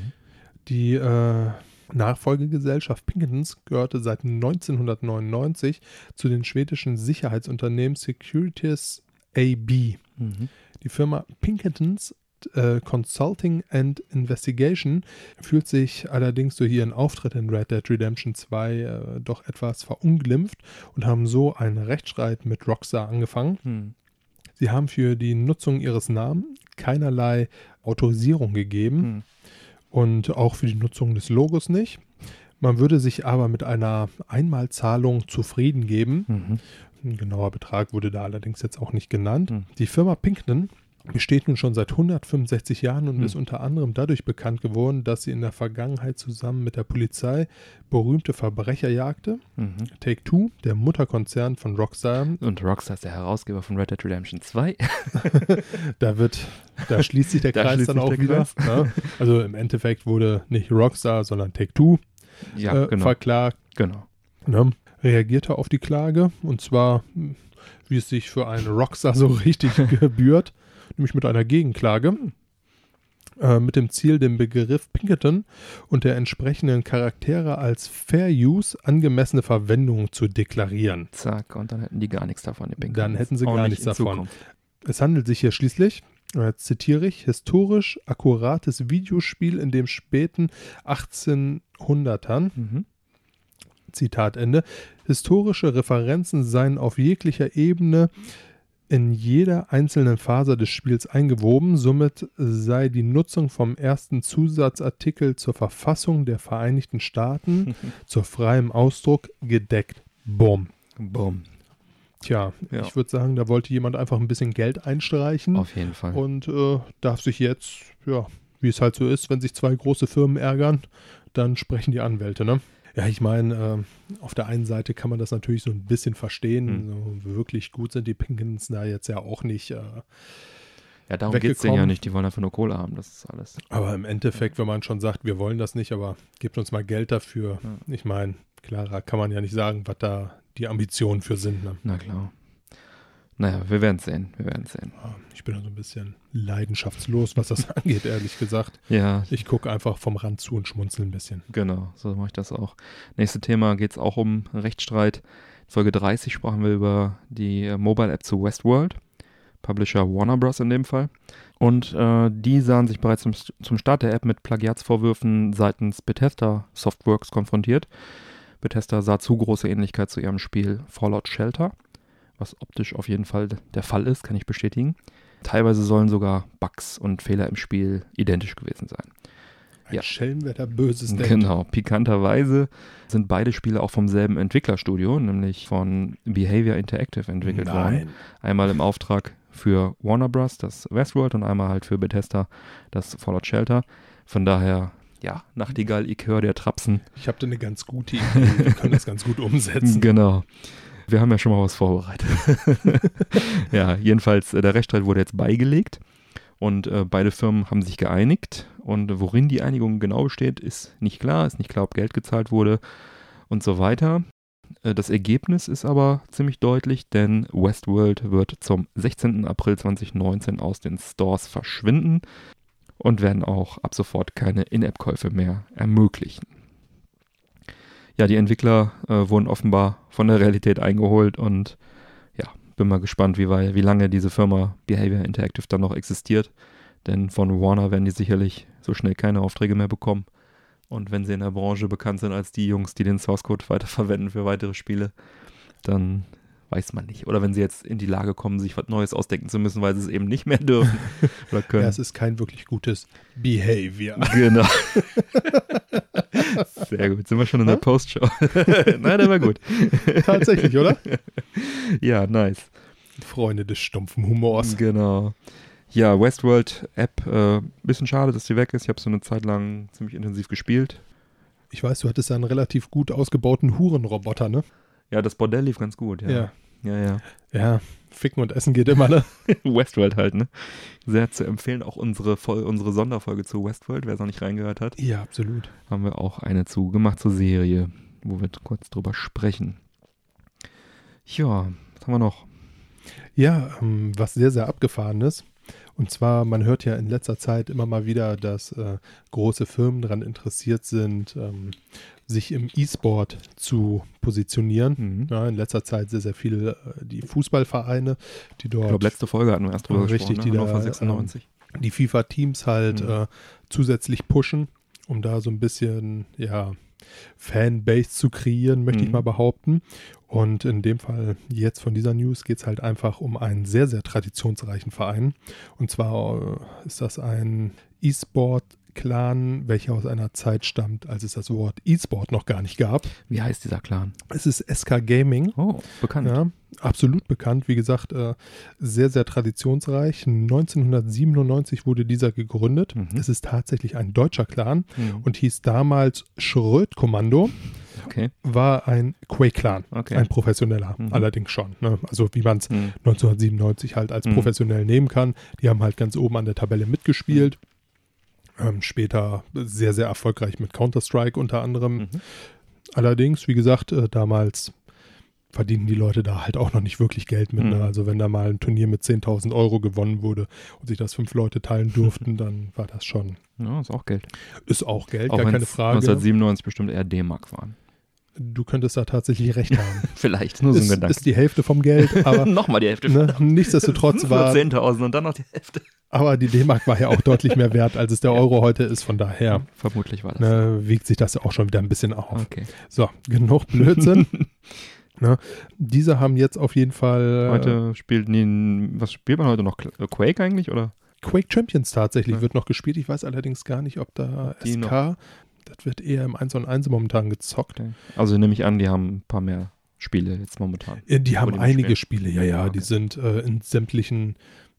Die äh, Nachfolgegesellschaft Pinkertons gehörte seit 1999 zu den schwedischen Sicherheitsunternehmen Securities AB. Mhm. Die Firma Pinkertons äh, Consulting and Investigation fühlt sich allerdings durch ihren Auftritt in Red Dead Redemption 2 äh, doch etwas verunglimpft und haben so einen Rechtsstreit mit Rockstar angefangen. Mhm. Sie haben für die Nutzung ihres Namen keinerlei Autorisierung gegeben Mhm. Und auch für die Nutzung des Logos nicht. Man würde sich aber mit einer Einmalzahlung zufrieden geben. Mhm. Ein genauer Betrag wurde da allerdings jetzt auch nicht genannt. Mhm. Die Firma Pinkerton besteht nun schon seit 165 Jahren und Hm. ist unter anderem dadurch bekannt geworden, dass sie in der Vergangenheit zusammen mit der Polizei berühmte Verbrecher jagte. Mhm. Take-Two, der Mutterkonzern von Rockstar, Und Rockstar ist der Herausgeber von Red Dead Redemption 2. da wird, da schließt sich der Da Kreis dann auch der wieder. Ja. Also im Endeffekt wurde nicht Rockstar, sondern Take-Two ja, äh, genau. verklagt. genau. ne, reagierte auf die Klage und zwar, hm, wie es sich für einen Rockstar so richtig gebührt, nämlich mit einer Gegenklage. Äh, mit dem Ziel, den Begriff Pinkerton und der entsprechenden Charaktere als Fair Use angemessene Verwendung zu deklarieren. Zack, und dann hätten die gar nichts davon. die Pinkeln. Dann hätten sie gar nicht nichts davon. Zukunft. Es handelt sich hier schließlich, äh, zitiere ich, historisch akkurates Videospiel in dem späten 1800ern Mhm. Zitat Ende. Historische Referenzen seien auf jeglicher Ebene in jeder einzelnen Phase des Spiels eingewoben. Somit sei die Nutzung vom ersten Zusatzartikel zur Verfassung der Vereinigten Staaten zu freiem Ausdruck gedeckt. Bumm. Boom. Tja, Ja. ich würde sagen, da wollte jemand einfach ein bisschen Geld einstreichen Auf jeden Fall. und äh, darf sich jetzt, ja, wie es halt so ist, wenn sich zwei große Firmen ärgern, dann sprechen die Anwälte, ne? Ja, ich meine, äh, auf der einen Seite kann man das natürlich so ein bisschen verstehen. Hm. So, wirklich gut sind die Pinkins da jetzt ja auch nicht. Äh, ja, darum geht es denen ja nicht. Die wollen einfach nur Kohle haben. Das ist alles. aber im Endeffekt, wenn man schon sagt, wir wollen das nicht, aber gebt uns mal Geld dafür. Ja. Ich meine, klarer kann man ja nicht sagen, was da die Ambitionen für sind. Ne? Na klar. Naja, wir werden sehen. Wir werden sehen. Ich bin da so ein bisschen leidenschaftslos, was das angeht, ehrlich gesagt. Ja, Ich gucke einfach vom Rand zu und schmunzel ein bisschen. Genau, so mache ich das auch. Nächste Thema geht es auch um Rechtsstreit. Folge 30 sprachen wir über die äh, Mobile-App zu Westworld, Publisher Warner Bros. in dem Fall. Und äh, die sahen sich bereits zum, zum Start der App mit Plagiatsvorwürfen seitens Bethesda Softworks konfrontiert. Bethesda sah zu große Ähnlichkeit zu ihrem Spiel Fallout Shelter, was optisch auf jeden Fall der Fall ist, kann ich bestätigen. Teilweise sollen sogar Bugs und Fehler im Spiel identisch gewesen sein. Ein Ja. Schelm, wer da Böses denkt. Genau, pikanterweise sind beide Spiele auch vom selben Entwicklerstudio, nämlich von Behavior Interactive entwickelt worden. Nein. Einmal im Auftrag für Warner Bros., das Westworld, und einmal halt für Bethesda, das Fallout Shelter. Von daher, ja, Nachtigall, ich höre der Trapsen. Ich habe da eine ganz gute Idee. Wir können das ganz gut umsetzen. Genau. Wir haben ja schon mal was vorbereitet. ja, jedenfalls, äh, der Rechtsstreit wurde jetzt beigelegt und äh, beide Firmen haben sich geeinigt. Und worin die Einigung genau besteht, ist nicht klar. Ist nicht klar, ob Geld gezahlt wurde und so weiter. Äh, Das Ergebnis ist aber ziemlich deutlich, denn Westworld wird zum 16. April 2019 aus den Stores verschwinden und werden auch ab sofort keine In-App-Käufe mehr ermöglichen. Ja, die Entwickler äh, wurden offenbar von der Realität eingeholt und ja, bin mal gespannt, wie, wie lange diese Firma Behavior Interactive dann noch existiert. Denn von Warner werden die sicherlich so schnell keine Aufträge mehr bekommen. Und wenn sie in der Branche bekannt sind als die Jungs, die den Source Code weiterverwenden für weitere Spiele, dann weiß man nicht. Oder wenn sie jetzt in die Lage kommen, sich was Neues ausdenken zu müssen, weil sie es eben nicht mehr dürfen oder können. Ja, es ist kein wirklich gutes Behavior. Genau. Sehr gut. Sind wir schon in der? Postshow? Nein, der war gut. Tatsächlich, oder? Ja, nice. Freunde des stumpfen Humors. Genau. Ja, Westworld App, äh, bisschen schade, dass die weg ist. Ich habe so eine Zeit lang ziemlich intensiv gespielt. Ich weiß, du hattest einen relativ gut ausgebauten Hurenroboter, ne? Ja, das Bordell lief ganz gut, ja. Ja. Ja, ja. Ja, ficken und essen geht immer, ne? Westworld halt, ne? Sehr zu empfehlen. Auch unsere, Vol unsere Sonderfolge zu Westworld, wer es noch nicht reingehört hat, Ja, absolut. haben wir auch eine zu gemacht zur Serie, wo wir kurz drüber sprechen. Ja, was haben wir noch? Ja, ähm, was sehr, sehr abgefahren ist. Und zwar, man hört ja in letzter Zeit immer mal wieder, dass äh, große Firmen daran interessiert sind, ähm, sich im E-Sport zu positionieren. Mhm. Ja, in letzter Zeit sehr, sehr viele äh, die Fußballvereine, die Ich dort glaube, letzte Folge hatten wir erst drüber Richtig, gesprochen. die ne? da, Hannover 96. die FIFA-Teams halt Mhm. äh, zusätzlich pushen, um da so ein bisschen, ja, Fanbase zu kreieren, möchte ich Mhm. mal behaupten. Und in dem Fall jetzt von dieser News geht es halt einfach um einen sehr, sehr traditionsreichen Verein. Und zwar äh, ist das ein E-Sport Clan, welcher aus einer Zeit stammt, als es das Wort E-Sport noch gar nicht gab. Wie heißt dieser Clan? Es ist SK Gaming. Oh, bekannt. Ja, absolut bekannt. Wie gesagt, äh, sehr, sehr traditionsreich. 1997 wurde dieser gegründet. Mhm. Es ist tatsächlich ein deutscher Clan Mhm. und hieß damals Schröd-Kommando. Okay. War ein Quake-Clan. Okay. Ein professioneller, Mhm. allerdings schon. Ne? Also wie man es Mhm. 1997 halt als Mhm. professionell nehmen kann. Die haben halt ganz oben an der Tabelle mitgespielt. Ähm, später sehr, sehr erfolgreich mit Counter-Strike unter anderem. Mhm. Allerdings, wie gesagt, äh, damals verdienen die Leute da halt auch noch nicht wirklich Geld mit. Ne? Mhm. Also wenn da mal ein Turnier mit 10.000 Euro gewonnen wurde und sich das fünf Leute teilen durften, dann war das schon, Ja, ist auch Geld. ist auch Geld, Auch gar keine Frage. 1997 bestimmt eher D-Mark waren. Du könntest da tatsächlich recht haben. Vielleicht, nur so ein ist, Gedanke. ist die Hälfte vom Geld, aber Nochmal die Hälfte. ne, nichtsdestotrotz war, 10.000 und dann noch die Hälfte. aber die D-Mark war ja auch deutlich mehr wert, als es der Ja. Euro heute ist. Von daher Vermutlich war das. ne, wiegt sich das auch schon wieder ein bisschen auf. Okay. So, genug Blödsinn. ne? Diese haben jetzt auf jeden Fall äh, Heute spielt die, was spielt man heute noch? Äh, Quake eigentlich oder? Quake Champions tatsächlich Ja. wird noch gespielt. Ich weiß allerdings gar nicht, ob da Die SK, das wird eher im 1 und 1 momentan gezockt. Okay. Also nehme ich an, die haben ein paar mehr Spiele jetzt momentan. Äh, Die haben die einige? Spiele, ja, ja, Ah, die okay. sind äh, in sämtlichen,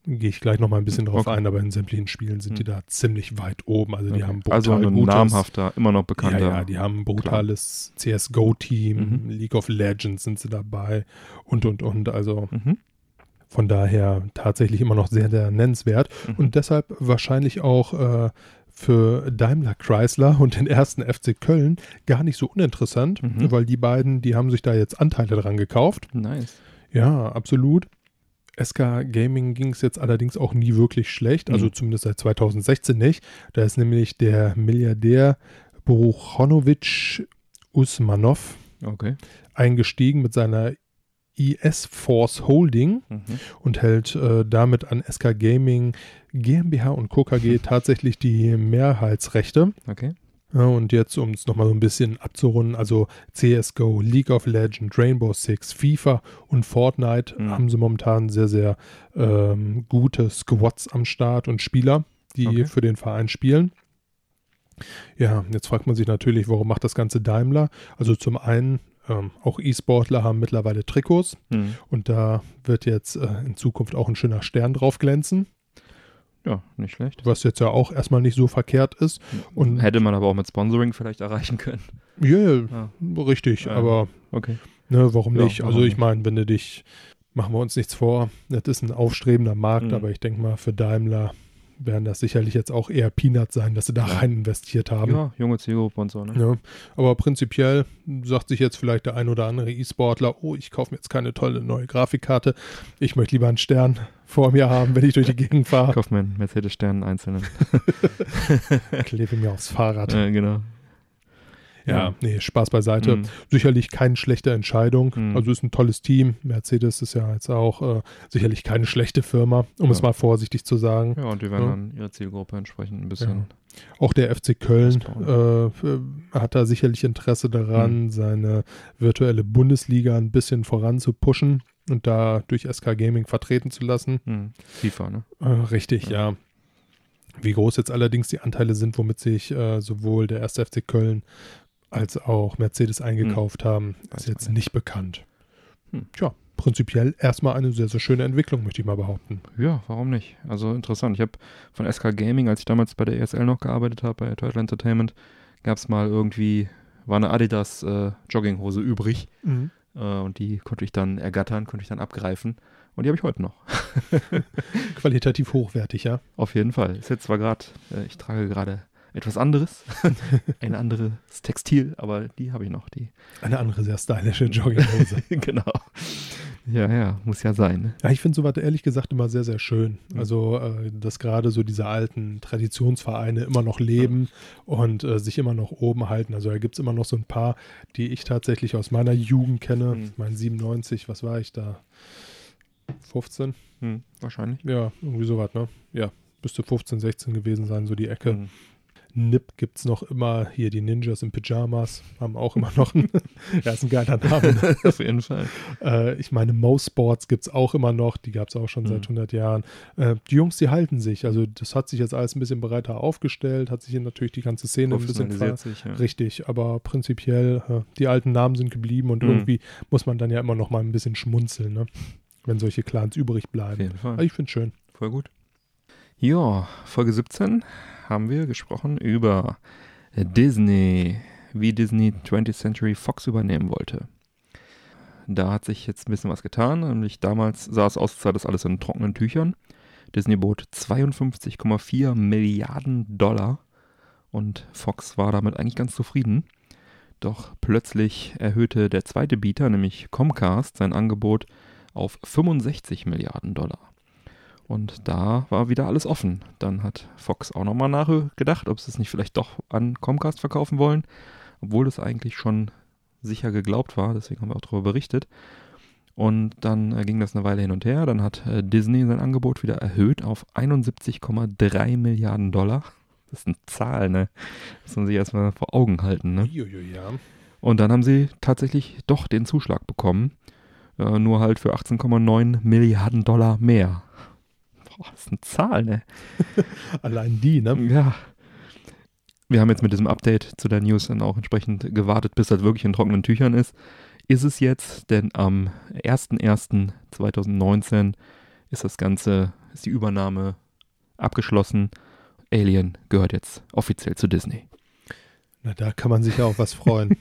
gehe ich gleich noch mal ein bisschen drauf Okay. ein, aber in sämtlichen Spielen sind die Hm. da ziemlich weit oben. Also die Okay. haben brutal also ein gutes, namhafter, immer noch bekannter. Ja, ja, die haben ein brutales CSGO-Team, Mhm. League of Legends sind sie dabei und, und, und. Also Mhm. von daher tatsächlich immer noch sehr, sehr nennenswert. Mhm. Und deshalb wahrscheinlich auch äh, für Daimler Chrysler und den ersten FC Köln gar nicht so uninteressant, Mhm. weil die beiden, die haben sich da jetzt Anteile dran gekauft. Nice. Ja, absolut. SK Gaming ging es jetzt allerdings auch nie wirklich schlecht, also Mhm. zumindest seit 2016 nicht. Da ist nämlich der Milliardär Boruchonovic Usmanov Okay. eingestiegen mit seiner IS Force Holding Mhm. und hält äh, damit an SK Gaming GmbH und Co. KG tatsächlich die Mehrheitsrechte. Okay. Und jetzt, um es nochmal so ein bisschen abzurunden, also CSGO, League of Legends, Rainbow Six, FIFA und Fortnite Mhm. haben sie momentan sehr, sehr ähm, gute Squads am Start und Spieler, die Okay. für den Verein spielen. Ja, jetzt fragt man sich natürlich, warum macht das Ganze Daimler? Also zum einen, ähm, auch E-Sportler haben mittlerweile Trikots Mhm. und da wird jetzt äh, in Zukunft auch ein schöner Stern drauf glänzen, Ja, nicht schlecht. was jetzt ja auch erstmal nicht so verkehrt ist. Und- Hätte man aber auch mit Sponsoring vielleicht erreichen können. Ja, Ja. richtig, Ja. aber Okay. Ne, warum Ja, nicht? warum Also ich meine, wenn du dich, machen wir uns nichts vor, das ist ein aufstrebender Markt, Mhm. aber ich denke mal, für Daimler werden das sicherlich jetzt auch eher Peanuts sein, dass sie da Ja. rein investiert haben. Ja, junge Zielgruppe und so, ne? Ja, aber prinzipiell sagt sich jetzt vielleicht der ein oder andere E-Sportler, oh, ich kaufe mir jetzt keine tolle neue Grafikkarte. Ich möchte lieber einen Stern vor mir haben, wenn ich durch die Gegend Ich fahre. kaufe mir einen Mercedes-Stern einzelnen. Klebe mir aufs Fahrrad. äh, genau. Ja, nee, Spaß beiseite. Mhm. Sicherlich keine schlechte Entscheidung. Mhm. Also ist ein tolles Team. Mercedes ist ja jetzt auch äh, sicherlich keine schlechte Firma, um es Ja. mal vorsichtig zu sagen. Ja, und die werden Ja. dann ihre Zielgruppe entsprechend ein bisschen. Auch der FC Köln äh, hat da sicherlich Interesse daran, Mhm. seine virtuelle Bundesliga ein bisschen voranzupushen und da durch SK Gaming vertreten zu lassen. Mhm. FIFA, ne? Äh, richtig, ja. Wie groß jetzt allerdings die Anteile sind, womit sich äh, sowohl der 1. FC Köln als auch Mercedes eingekauft haben, Weiß ist jetzt man nicht bekannt. Hm. Tja, prinzipiell erstmal eine sehr, sehr schöne Entwicklung, möchte ich mal behaupten. Ja, warum nicht? Also interessant. Ich habe von SK Gaming, als ich damals bei der ESL noch gearbeitet habe, bei Turtle Entertainment, gab es mal irgendwie, war eine Adidas äh, Jogginghose übrig äh, und die konnte ich dann ergattern, konnte ich dann abgreifen und die habe ich heute noch. Qualitativ hochwertig, ja. Auf jeden Fall. Ist jetzt zwar gerade, äh, ich trage gerade etwas anderes, ein anderes Textil, aber die habe ich noch, die. Eine andere sehr stylische Jogginghose. genau. Ja, ja, muss ja sein. Ne? Ja, ich finde sowas ehrlich gesagt immer sehr, sehr schön. Mhm. Also, äh, dass gerade so diese alten Traditionsvereine immer noch leben und äh, sich immer noch oben halten. Also, da gibt es immer noch so ein paar, die ich tatsächlich aus meiner Jugend kenne. Mhm. Ich meine, 97, was war ich da? 15? Hm, wahrscheinlich. Ja, irgendwie sowas, ne? Ja, müsste 15, 16 gewesen sein, so die Ecke. Hm. Nip gibt es noch immer. Hier die Ninjas in Pyjamas haben auch immer noch einen. ja, ist ein geiler Name. Auf jeden Fall. Äh, ich meine, Mo Sports gibt es auch immer noch. Die gab es auch schon Mhm. seit 100 Jahren. Äh, die Jungs, die halten sich. Also, das hat sich jetzt alles ein bisschen breiter aufgestellt. Hat sich hier natürlich die ganze Szene ein bisschen ver sich, ja. Richtig, aber prinzipiell, äh, die alten Namen sind geblieben und Mhm. irgendwie muss man dann ja immer noch mal ein bisschen schmunzeln, ne? wenn solche Clans übrig Auf bleiben. jeden Fall. Aber ich finde schön. Voll gut. Ja, Folge 17 haben wir gesprochen über Disney, wie Disney 20th Century Fox übernehmen wollte. Da hat sich jetzt ein bisschen was getan, nämlich damals sah es aus, als sei das alles in trockenen Tüchern. Disney bot 52,4 Milliarden Dollar und Fox war damit eigentlich ganz zufrieden. Doch plötzlich erhöhte der zweite Bieter, nämlich Comcast, sein Angebot auf 65 Milliarden Dollar. Und da war wieder alles offen. Dann hat Fox auch nochmal nachgedacht, ob sie es nicht vielleicht doch an Comcast verkaufen wollen, obwohl es eigentlich schon sicher geglaubt war. Deswegen haben wir auch darüber berichtet. Und dann äh, ging das eine Weile hin und her. Dann hat äh, Disney sein Angebot wieder erhöht auf 71,3 Milliarden Dollar. Das ist eine Zahl, ne? Das muss man sich erstmal vor Augen halten, ne? Uiuiui, ja. Und dann haben sie tatsächlich doch den Zuschlag bekommen. Äh, nur halt für 18,9 Milliarden Dollar mehr. Boah, das ist eine Zahl, ne? Allein die, ne? Ja. Wir haben jetzt mit diesem Update zu der News dann auch entsprechend gewartet, bis das wirklich in trockenen Tüchern ist. Ist es jetzt, denn am 01.01.2019 ist das Ganze, ist die Übernahme abgeschlossen. Alien gehört jetzt offiziell zu Disney. Na, da kann man sich ja auch was freuen.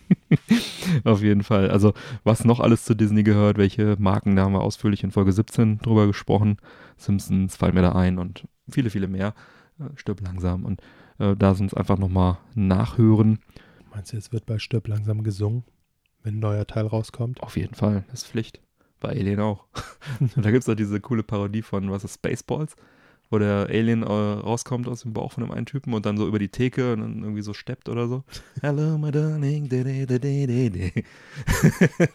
Auf jeden Fall. Also, was noch alles zu Disney gehört, welche Marken, da haben wir ausführlich in Folge 17 drüber gesprochen. Simpsons fallen mir da ein und viele, viele mehr. Äh, Stirb langsam. Und äh, da sind es einfach nochmal nachhören. Meinst du, es wird bei Stirb langsam gesungen, wenn ein neuer Teil rauskommt? Auf jeden Fall. Das ist Pflicht. Bei Alien auch. und da gibt es auch diese coole Parodie von, was ist, Spaceballs? Wo der Alien äh, rauskommt aus dem Bauch von dem einen Typen und dann so über die Theke und dann irgendwie so steppt oder so. Hello, my darling. de- de- de- de- de-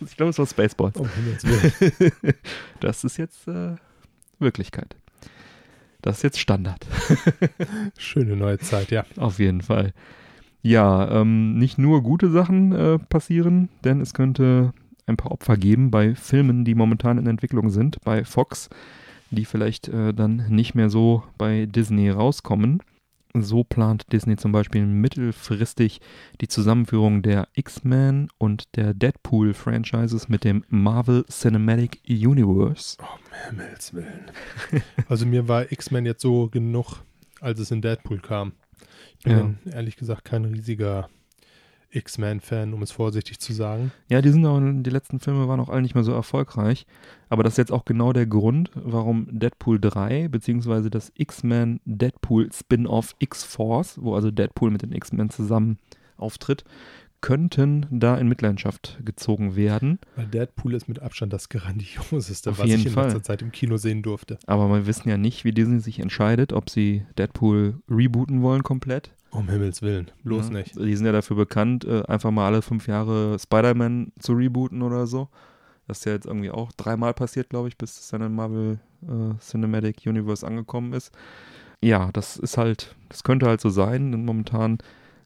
ich glaube, es war Spaceballs. Das ist jetzt äh, Wirklichkeit. Das ist jetzt Standard. Schöne neue Zeit, ja. Auf jeden Fall. Ja, ähm, nicht nur gute Sachen äh, passieren, denn es könnte ein paar Opfer geben bei Filmen, die momentan in Entwicklung sind, bei Fox, die vielleicht äh, dann nicht mehr so bei Disney rauskommen. So plant Disney zum Beispiel mittelfristig die Zusammenführung der X-Men und der Deadpool-Franchises mit dem Marvel Cinematic Universe. Himmels Willen. Also mir war X-Men jetzt so genug, als es in Deadpool kam. Ich bin Ja. ehrlich gesagt kein riesiger X-Men-Fan, um es vorsichtig zu sagen. Ja, die sind auch, die letzten Filme waren auch alle nicht mehr so erfolgreich. Aber das ist jetzt auch genau der Grund, warum Deadpool 3, beziehungsweise das X-Men Deadpool Spin-off X-Force, wo also Deadpool mit den X-Men zusammen auftritt, könnten da in Mitleidenschaft gezogen werden. Weil Deadpool ist mit Abstand das Grandioseste, Auf was ich in Fall. letzter Zeit im Kino sehen durfte. Aber wir wissen ja nicht, wie Disney sich entscheidet, ob sie Deadpool rebooten wollen komplett. Um Himmels Willen, bloß Ja, nicht. Die sind ja dafür bekannt, äh, einfach mal alle fünf Jahre Spider-Man zu rebooten oder so. Das ist ja jetzt irgendwie auch dreimal passiert, glaube ich, bis es dann in Marvel äh, Cinematic Universe angekommen ist. Ja, das ist halt, das könnte halt so sein, denn momentan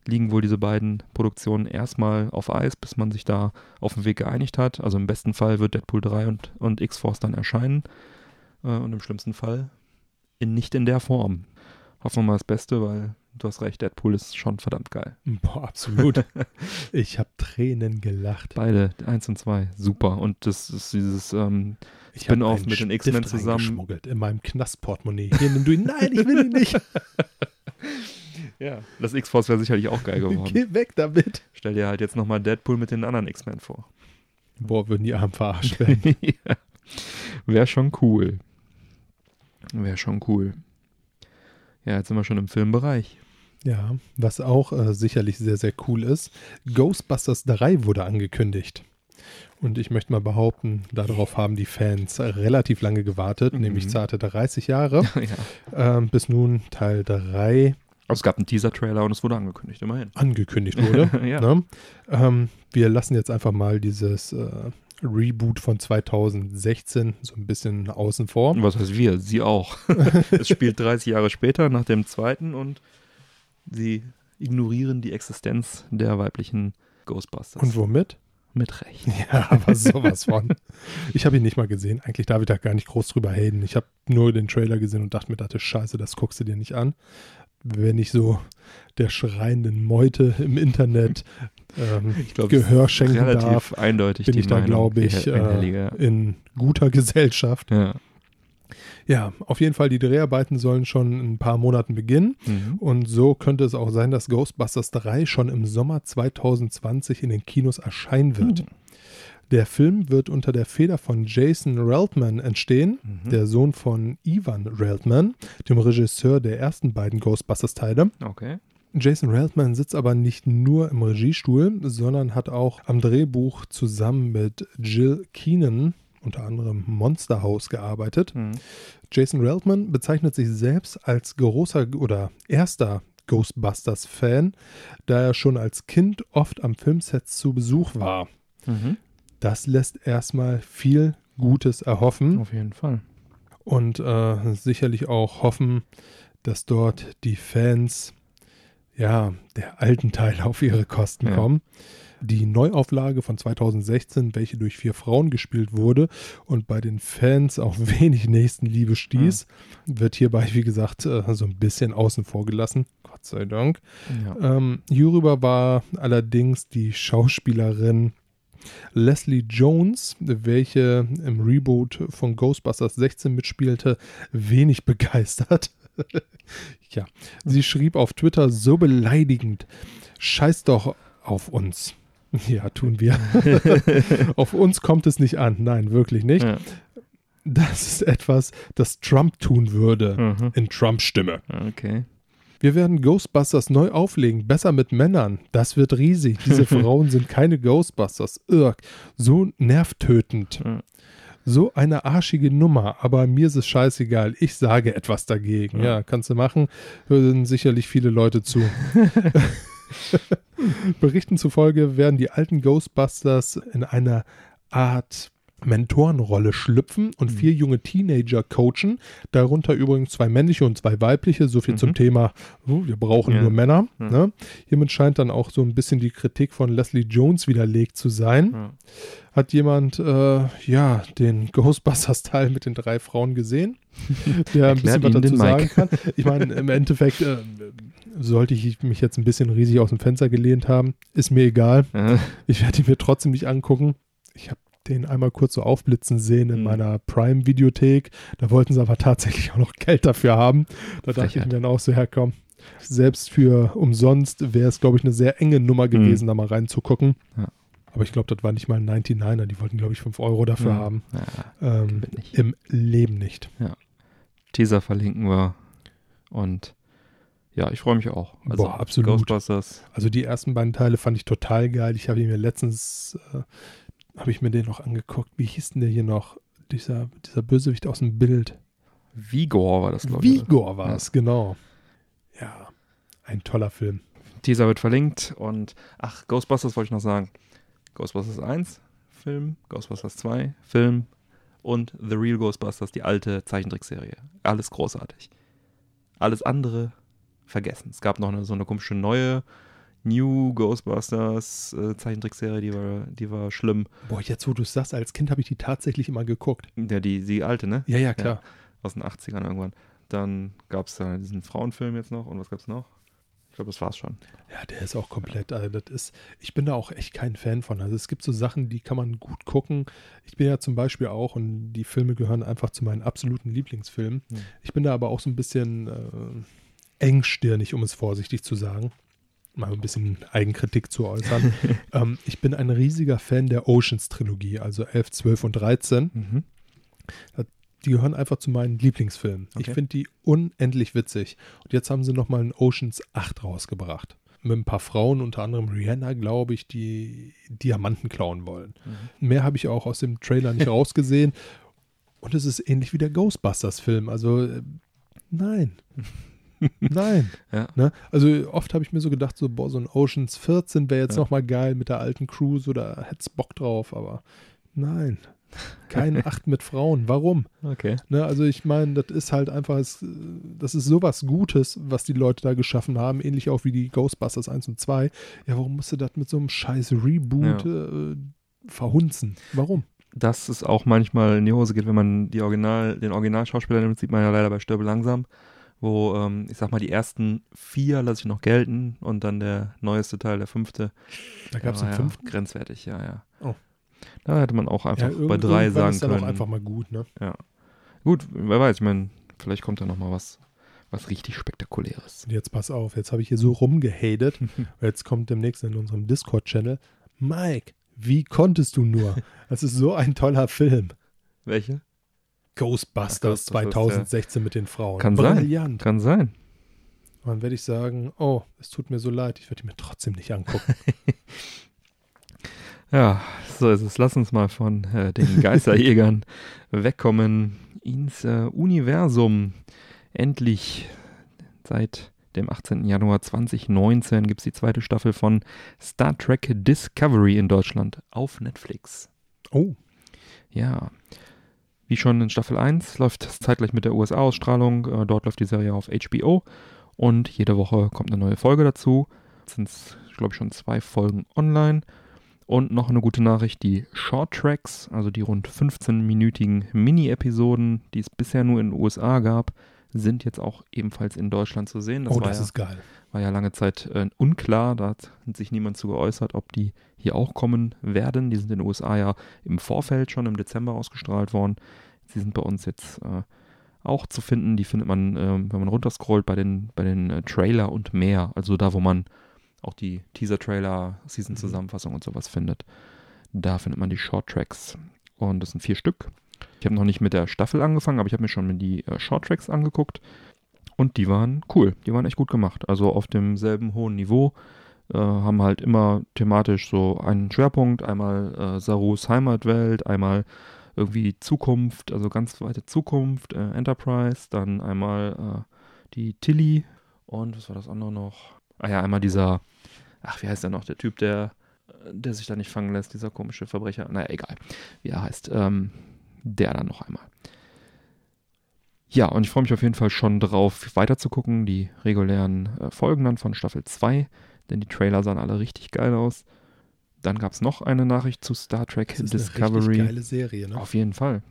liegen wohl diese beiden Produktionen erstmal auf Eis, bis man sich da auf den Weg geeinigt hat. Also im besten Fall wird Deadpool 3 und, und X-Force dann erscheinen. Äh, und im schlimmsten Fall in, nicht in der Form. Hoffen wir mal das Beste, weil du hast recht, Deadpool ist schon verdammt geil. Boah, absolut. ich habe Tränen gelacht. Beide, eins und zwei, super. Und das ist dieses, ähm, Ich Spin-off einen mit den X-Men zusammen. In meinem Knastportemonnaie. Hier, nimm du ihn. Nein, ich will ihn nicht. ja. das X-Force wäre sicherlich auch geil geworden. Geh weg damit. Stell dir halt jetzt nochmal Deadpool mit den anderen X-Men vor. Boah, würden die Armen verarscht werden. ja. Wäre schon cool. Wäre schon cool. Ja, jetzt sind wir schon im Filmbereich. Ja, was auch äh, sicherlich sehr, sehr cool ist. Ghostbusters 3 wurde angekündigt. Und ich möchte mal behaupten, darauf haben die Fans relativ lange gewartet, Mhm. nämlich zarte 30 Jahre, ja. ähm, bis nun Teil 3 Aber es gab einen Teaser-Trailer und es wurde angekündigt, immerhin. angekündigt wurde. ja. ne? ähm, wir lassen jetzt einfach mal dieses äh, Reboot von 2016 so ein bisschen außen vor. Was heißt wir? Sie auch. es spielt 30 Jahre später nach dem zweiten und sie ignorieren die Existenz der weiblichen Ghostbusters. Und womit? Mit Recht. Ja, aber sowas von. Ich habe ihn nicht mal gesehen. Eigentlich darf ich da gar nicht groß drüber haten. Ich habe nur den Trailer gesehen und dachte mir, dachte, scheiße, das guckst du dir nicht an. Wenn ich so der schreienden Meute im Internet ähm, Ich glaub, Gehör schenken Relativ darf, eindeutig bin die ich da, glaube ich, äh, in guter Gesellschaft. ja. Ja, auf jeden Fall, die Dreharbeiten sollen schon in ein paar Monaten beginnen. Mhm. Und so könnte es auch sein, dass Ghostbusters 3 schon im Sommer 2020 in den Kinos erscheinen wird. Mhm. Der Film wird unter der Feder von Jason Reitman entstehen, Mhm. der Sohn von Ivan Reitman, dem Regisseur der ersten beiden Ghostbusters-Teile. Okay. Jason Reitman sitzt aber nicht nur im Regiestuhl, sondern hat auch am Drehbuch zusammen mit Jill Keenan, unter anderem Monster House, gearbeitet. Mhm. Jason Reitman bezeichnet sich selbst als großer oder erster Ghostbusters-Fan, da er schon als Kind oft am Filmset zu Besuch war. Mhm. Das lässt erstmal viel Gutes erhoffen Auf jeden Fall. und äh, sicherlich auch hoffen, dass dort die Fans ja der alten Teile auf ihre Kosten Ja. kommen. Die Neuauflage von 2016, welche durch vier Frauen gespielt wurde und bei den Fans auf wenig Nächstenliebe stieß, wird hierbei, wie gesagt, äh, so ein bisschen außen vor gelassen. Gott sei Dank. Ja. Ähm, hierüber war allerdings die Schauspielerin Leslie Jones, welche im Reboot von Ghostbusters 16 mitspielte, wenig begeistert. ja, sie schrieb auf Twitter so beleidigend: Scheiß doch auf uns. Ja, tun wir. auf uns kommt es nicht an. Nein, wirklich nicht. Ja. Das ist etwas, das Trump tun würde. Mhm. In Trump-Stimme. Okay. Wir werden Ghostbusters neu auflegen, besser mit Männern. Das wird riesig. Diese Frauen sind keine Ghostbusters. Irk. So nervtötend. Ja. So eine arschige Nummer, aber mir ist es scheißegal. Ich sage etwas dagegen. Ja, Ja. kannst du machen. Hören sicherlich viele Leute zu. Berichten zufolge werden die alten Ghostbusters in einer Art Mentorenrolle schlüpfen und Mhm. vier junge Teenager coachen, darunter übrigens zwei männliche und zwei weibliche, so viel Mhm. zum Thema, oh, wir brauchen Ja. nur Männer. Ja. Ne? Hiermit scheint dann auch so ein bisschen die Kritik von Leslie Jones widerlegt zu sein. Ja. Hat jemand, äh, ja, den Ghostbusters-Teil mit den drei Frauen gesehen, der ein bisschen was dazu sagen kann? Ich meine, im Endeffekt äh, sollte ich mich jetzt ein bisschen riesig aus dem Fenster gelehnt haben. Ist mir egal. Äh, Ich werde ihn mir trotzdem nicht angucken. Ich habe den einmal kurz so aufblitzen sehen in Mhm. meiner Prime-Videothek. Da wollten sie aber tatsächlich auch noch Geld dafür haben. Da dachte ich Frechheit. mir dann auch so, herkomm, selbst für umsonst wäre es, glaube ich, eine sehr enge Nummer gewesen, da mal reinzugucken. Ja. Aber ich glaube, das war nicht mal ein 99er. Die wollten, glaube ich, 5 Euro dafür ja. haben. Ja. Ähm. Im Leben nicht. Teaser verlinken wir. Und ja, ich freue mich auch. Also Boah, absolut. Ghostbusters. Also die ersten beiden Teile fand ich total geil. Ich habe mir letztens, äh, habe ich mir den noch angeguckt. Wie hieß denn der hier noch? Dieser, dieser Bösewicht aus dem Bild. Vigor war das, glaube ich. Vigor war es, genau. Ja, ein toller Film. Teaser wird verlinkt. Und ach, Ghostbusters wollte ich noch sagen. Ghostbusters 1, Film. Ghostbusters 2, Film. Und The Real Ghostbusters, die alte Zeichentrickserie. Alles großartig. Alles andere vergessen. Es gab noch eine, so eine komische neue New Ghostbusters äh, Zeichentrickserie, die war, die war schlimm. Boah, jetzt wo du es sagst, als Kind habe ich die tatsächlich immer geguckt. Ja, die, die alte, ne? Ja, ja, klar. Aus den 80ern irgendwann. Dann gab es da diesen Frauenfilm jetzt noch. Und was gab es noch? Ich glaube, das war's schon. Ja, der ist auch komplett, also das ist, ich bin da auch echt kein Fan von. Also es gibt so Sachen, die kann man gut gucken. Ich bin ja zum Beispiel auch, und die Filme gehören einfach zu meinen absoluten Lieblingsfilmen. Hm. Ich bin da aber auch so ein bisschen äh, engstirnig, um es vorsichtig zu sagen. Mal ein bisschen Eigenkritik zu äußern. ähm, ich bin ein riesiger Fan der Oceans-Trilogie, also 11, 12 und 13. Mhm. Die gehören einfach zu meinen Lieblingsfilmen. Ich Okay. finde die unendlich witzig. Und jetzt haben sie nochmal einen Oceans 8 rausgebracht. Mit ein paar Frauen, unter anderem Rihanna, glaube ich, die Diamanten klauen wollen. Mhm. Mehr habe ich auch aus dem Trailer nicht rausgesehen. Und es ist ähnlich wie der Ghostbusters-Film. Also, äh, nein. nein. Ja. Ne? Also, oft habe ich mir so gedacht, so, boah, so ein Oceans 14 wäre jetzt Ja. nochmal geil mit der alten Cruise oder hätte Bock drauf, aber Nein. Keine Acht mit Frauen. Warum? Okay. Ne, also ich meine, das ist halt einfach, das ist sowas Gutes, was die Leute da geschaffen haben, ähnlich auch wie die Ghostbusters 1 und 2. Ja, warum musst du das mit so einem scheiß Reboot äh, verhunzen? Warum? Dass es auch manchmal in die Hose geht, wenn man die Original, den Originalschauspieler nimmt, sieht man ja leider bei Stirbe langsam, wo, ähm, ich sag mal, die ersten vier lasse ich noch gelten und dann der neueste Teil, der fünfte, Da gab es einen ja fünften. grenzwertig, ja, ja. Oh. Da hätte man auch einfach Ja, bei drei sagen ist dann können. auch einfach mal gut, ne? Gut, wer weiß, ich meine, vielleicht kommt da noch mal was, was richtig Spektakuläres. Und jetzt pass auf, jetzt habe ich hier so rumgehatet. jetzt kommt demnächst in unserem Discord-Channel. Mike, wie konntest du nur? Das ist so ein toller Film. Welche? Ghostbusters Ghostbusters, 2016 mit den Frauen. Kann sein. Brillant. Kann sein. Und dann werde ich sagen, oh, es tut mir so leid, ich werde die mir trotzdem nicht angucken. Ja, so ist es. Lass uns mal von äh, den Geisterjägern wegkommen ins äh, Universum. Endlich seit dem 18. Januar 2019 gibt es die zweite Staffel von Star Trek Discovery in Deutschland auf Netflix. Oh, Ja, wie schon in Staffel 1 läuft es zeitgleich mit der USA-Ausstrahlung. Äh, dort läuft die Serie auf HBO und jede Woche kommt eine neue Folge dazu. Es sind, glaube ich, schon zwei Folgen online. Und noch eine gute Nachricht, die Short Tracks, also die rund 15-minütigen Mini-Episoden, die es bisher nur in den USA gab, sind jetzt auch ebenfalls in Deutschland zu sehen. oh war das ja ist geil. war ja lange Zeit äh, unklar, da hat sich niemand zu geäußert, ob die hier auch kommen werden. Die sind in den USA ja im Vorfeld schon im Dezember ausgestrahlt worden. Sie sind bei uns jetzt äh, auch zu finden. Die findet man, ähm, wenn man runterscrollt, bei den, bei den äh, Trailer und mehr. Also da, wo man auch die Teaser-Trailer, Season-Zusammenfassung und sowas findet. Da findet man die Short Tracks. Und das sind vier Stück. Ich habe noch nicht mit der Staffel angefangen, aber ich habe mir schon die äh, Short Tracks angeguckt. Und die waren cool. Die waren echt gut gemacht. Also auf demselben hohen Niveau. Äh, haben halt immer thematisch so einen Schwerpunkt. Einmal äh, Sarus Heimatwelt, einmal irgendwie Zukunft, also ganz weite Zukunft, äh, Enterprise, dann einmal äh, die Tilly und was war das andere noch? Ah ja, einmal dieser, ach, wie heißt der noch, der Typ, der, äh, der sich da nicht fangen lässt, dieser komische Verbrecher. Naja, egal, wie er heißt. Ähm, der dann noch einmal. Ja, und ich freue mich auf jeden Fall schon drauf, weiterzugucken, die regulären äh, Folgen dann von Staffel 2, denn die Trailer sahen alle richtig geil aus. Dann gab es noch eine Nachricht zu Star Trek Das ist eine Discovery. richtig geile Serie, ne? Auf jeden Fall.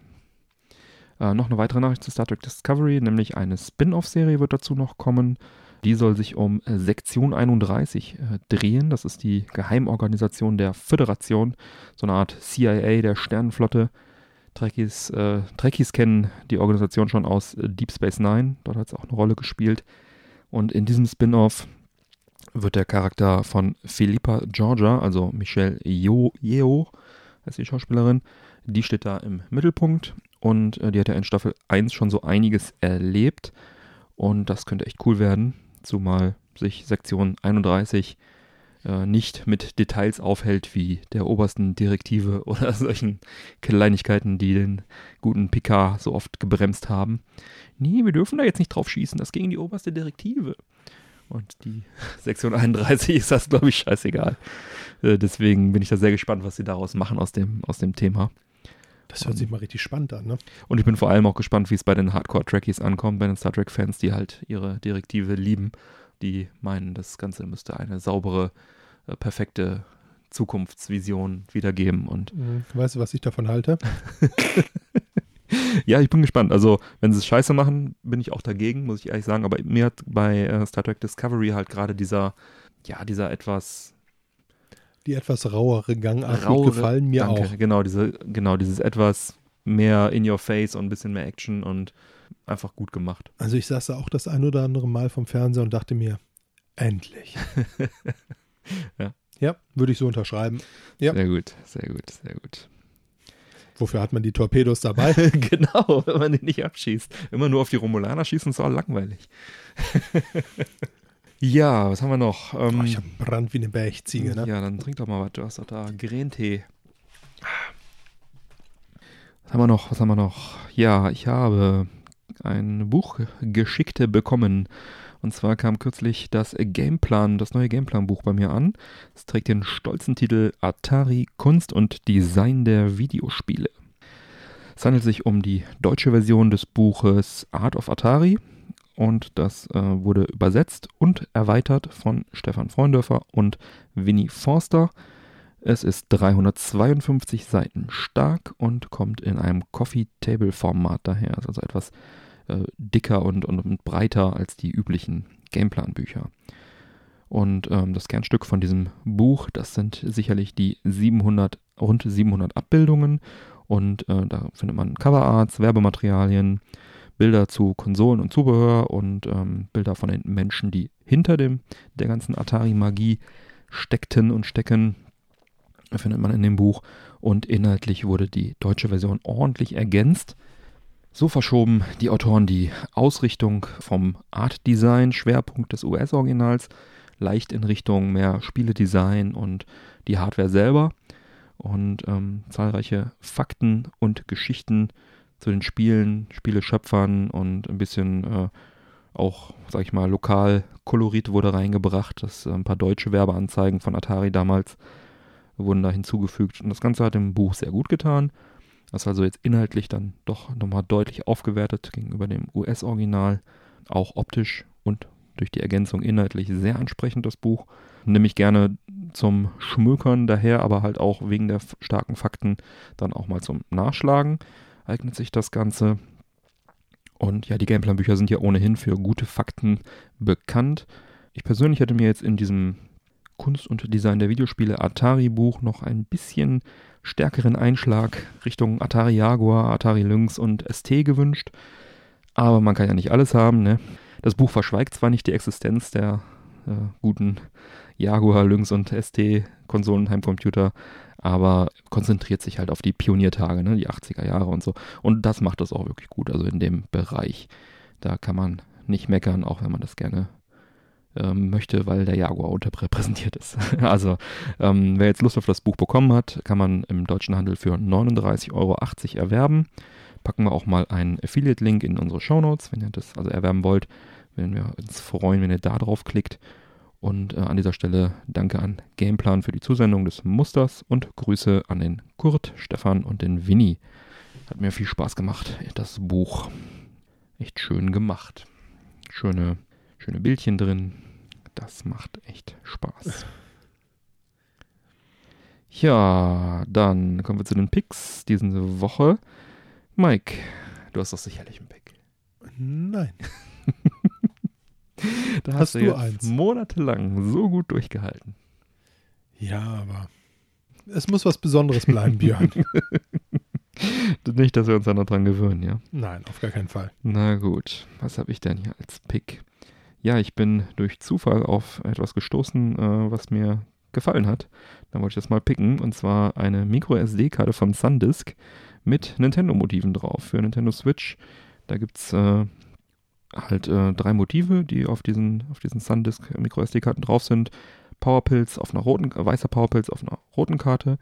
Äh, noch eine weitere Nachricht zu Star Trek Discovery, nämlich eine Spin-off-Serie wird dazu noch kommen. Die soll sich um äh, Sektion 31 äh, drehen. Das ist die Geheimorganisation der Föderation, so eine Art CIA der Sternenflotte. Trekkies, äh, Trekkies kennen die Organisation schon aus äh, Deep Space Nine. Dort hat es auch eine Rolle gespielt. Und in diesem Spin-off wird der Charakter von Philippa Georgia, also Michelle Yeoh, Yeoh heißt die Schauspielerin, die steht da im Mittelpunkt und äh, die hat ja in Staffel 1 schon so einiges erlebt und das könnte echt cool werden, zumal sich Sektion 31 äh, nicht mit Details aufhält wie der obersten Direktive oder solchen Kleinigkeiten, die den guten Picard so oft gebremst haben. Nee, wir dürfen da jetzt nicht drauf schießen, das gegen die oberste Direktive. Und die Sektion 31 ist das, glaube ich, scheißegal. Äh, deswegen bin ich da sehr gespannt, was sie daraus machen aus dem, aus dem Thema. Das hört sich mal richtig spannend an, ne? Und ich bin vor allem auch gespannt, wie es bei den Hardcore-Trekkies ankommt, bei den Star Trek-Fans, die halt ihre Direktive lieben, die meinen, das Ganze müsste eine saubere, äh, perfekte Zukunftsvision wiedergeben. Und Mhm. Weißt du, was ich davon halte? ja, ich bin gespannt. Also, wenn sie es scheiße machen, bin ich auch dagegen, muss ich ehrlich sagen. Aber mir hat bei äh, Star Trek Discovery halt gerade dieser, ja, dieser etwas Die etwas rauere Gangart rauere, gefallen mir danke, auch. Genau, diese, genau, dieses etwas mehr in your face und ein bisschen mehr Action und einfach gut gemacht. Also ich saß da auch das ein oder andere Mal vom Fernseher und dachte mir, endlich. Ja. Ja, würde ich so unterschreiben. Ja. Sehr gut, sehr gut, sehr gut. Wofür hat man die Torpedos dabei? genau, wenn man die nicht abschießt. Immer nur auf die Romulaner schießen, ist auch langweilig. ja, was haben wir noch? Ähm, Oh, ich habe Brand wie eine Bergziege, ne? Ja, dann trink doch mal was. Du hast doch da Grentee. Was haben wir noch? Was haben wir noch? Ja, ich habe ein Buch geschickt bekommen. Und zwar kam kürzlich das Gameplan, das neue Gameplan-Buch bei mir an. Es trägt den stolzen Titel Atari Kunst und Design der Videospiele. Es handelt sich um die deutsche Version des Buches Art of Atari und das äh, wurde übersetzt und erweitert von Stefan Freundörfer und Winnie Forster. Es ist 352 Seiten stark und kommt in einem Coffee-Table-Format daher, also etwas äh, dicker und, und, und, breiter als die üblichen Gameplan-Bücher. Und ähm, das Kernstück von diesem Buch, das sind sicherlich die 700, rund 700 Abbildungen. Und äh, da findet man Coverarts, Werbematerialien, Bilder zu Konsolen und Zubehör und ähm, Bilder von den Menschen, die hinter dem der ganzen Atari-Magie steckten und stecken, findet man in dem Buch. Und inhaltlich wurde die deutsche Version ordentlich ergänzt. So verschoben die Autoren die Ausrichtung vom Art Design, Schwerpunkt des US-Originals, leicht in Richtung mehr Spieledesign und die Hardware selber. Und ähm, zahlreiche Fakten und Geschichten zu den Spielen, Spieleschöpfern und ein bisschen äh, auch, sag ich mal, lokal Kolorit wurde reingebracht. Das, äh, ein paar deutsche Werbeanzeigen von Atari damals wurden da hinzugefügt. Und das Ganze hat dem Buch sehr gut getan. Das ist also jetzt inhaltlich dann doch nochmal deutlich aufgewertet gegenüber dem US-Original. Auch optisch und durch die Ergänzung inhaltlich sehr ansprechend das Buch. Nehme ich gerne zum Schmökern daher, aber halt auch wegen der starken Fakten dann auch mal zum Nachschlagen eignet sich das Ganze. Und ja, die Gameplan-Bücher sind ja ohnehin für gute Fakten bekannt. Ich persönlich hätte mir jetzt in diesem Kunst und Design der Videospiele Atari-Buch noch ein bisschen stärkeren Einschlag Richtung Atari Jaguar, Atari Lynx und ST gewünscht. Aber man kann ja nicht alles haben. Ne? Das Buch verschweigt zwar nicht die Existenz der äh, guten Jaguar, Lynx und ST-Konsolen-Heimcomputer, aber konzentriert sich halt auf die Pioniertage, ne, die 80er Jahre und so. Und das macht das auch wirklich gut, also in dem Bereich. Da kann man nicht meckern, auch wenn man das gerne ähm, möchte, weil der Jaguar unterrepräsentiert ist. also, ähm, wer jetzt Lust auf das Buch bekommen hat, kann man im deutschen Handel für 39,80 Euro erwerben. Packen wir auch mal einen Affiliate-Link in unsere Shownotes, wenn ihr das also erwerben wollt. Wenn wir uns freuen, wenn ihr da drauf klickt. Und äh, an dieser Stelle danke an Gameplan für die Zusendung des Musters und Grüße an den Kurt, Stefan und den Winnie. Hat mir viel Spaß gemacht, das Buch. Echt schön gemacht. Schöne, schöne Bildchen drin. Das macht echt Spaß. Ja, dann kommen wir zu den Picks diese Woche. Mike, du hast doch sicherlich einen Pick. Nein. Da hast, hast du, du eins. monatelang so gut durchgehalten. Ja, aber es muss was Besonderes bleiben, Björn. Nicht, dass wir uns da noch dran gewöhnen, ja? Nein, auf gar keinen Fall. Na gut, was habe ich denn hier als Pick? Ja, ich bin durch Zufall auf etwas gestoßen, äh, was mir gefallen hat. Da wollte ich das mal picken. Und zwar eine Micro-SD-Karte von Sandisk mit Nintendo-Motiven drauf für Nintendo Switch. Da gibt es äh, halt äh, drei Motive, die auf diesen, auf diesen SanDisk MicroSD-Karten drauf sind. Powerpilz auf einer roten, weißer Powerpilz auf einer roten Karte,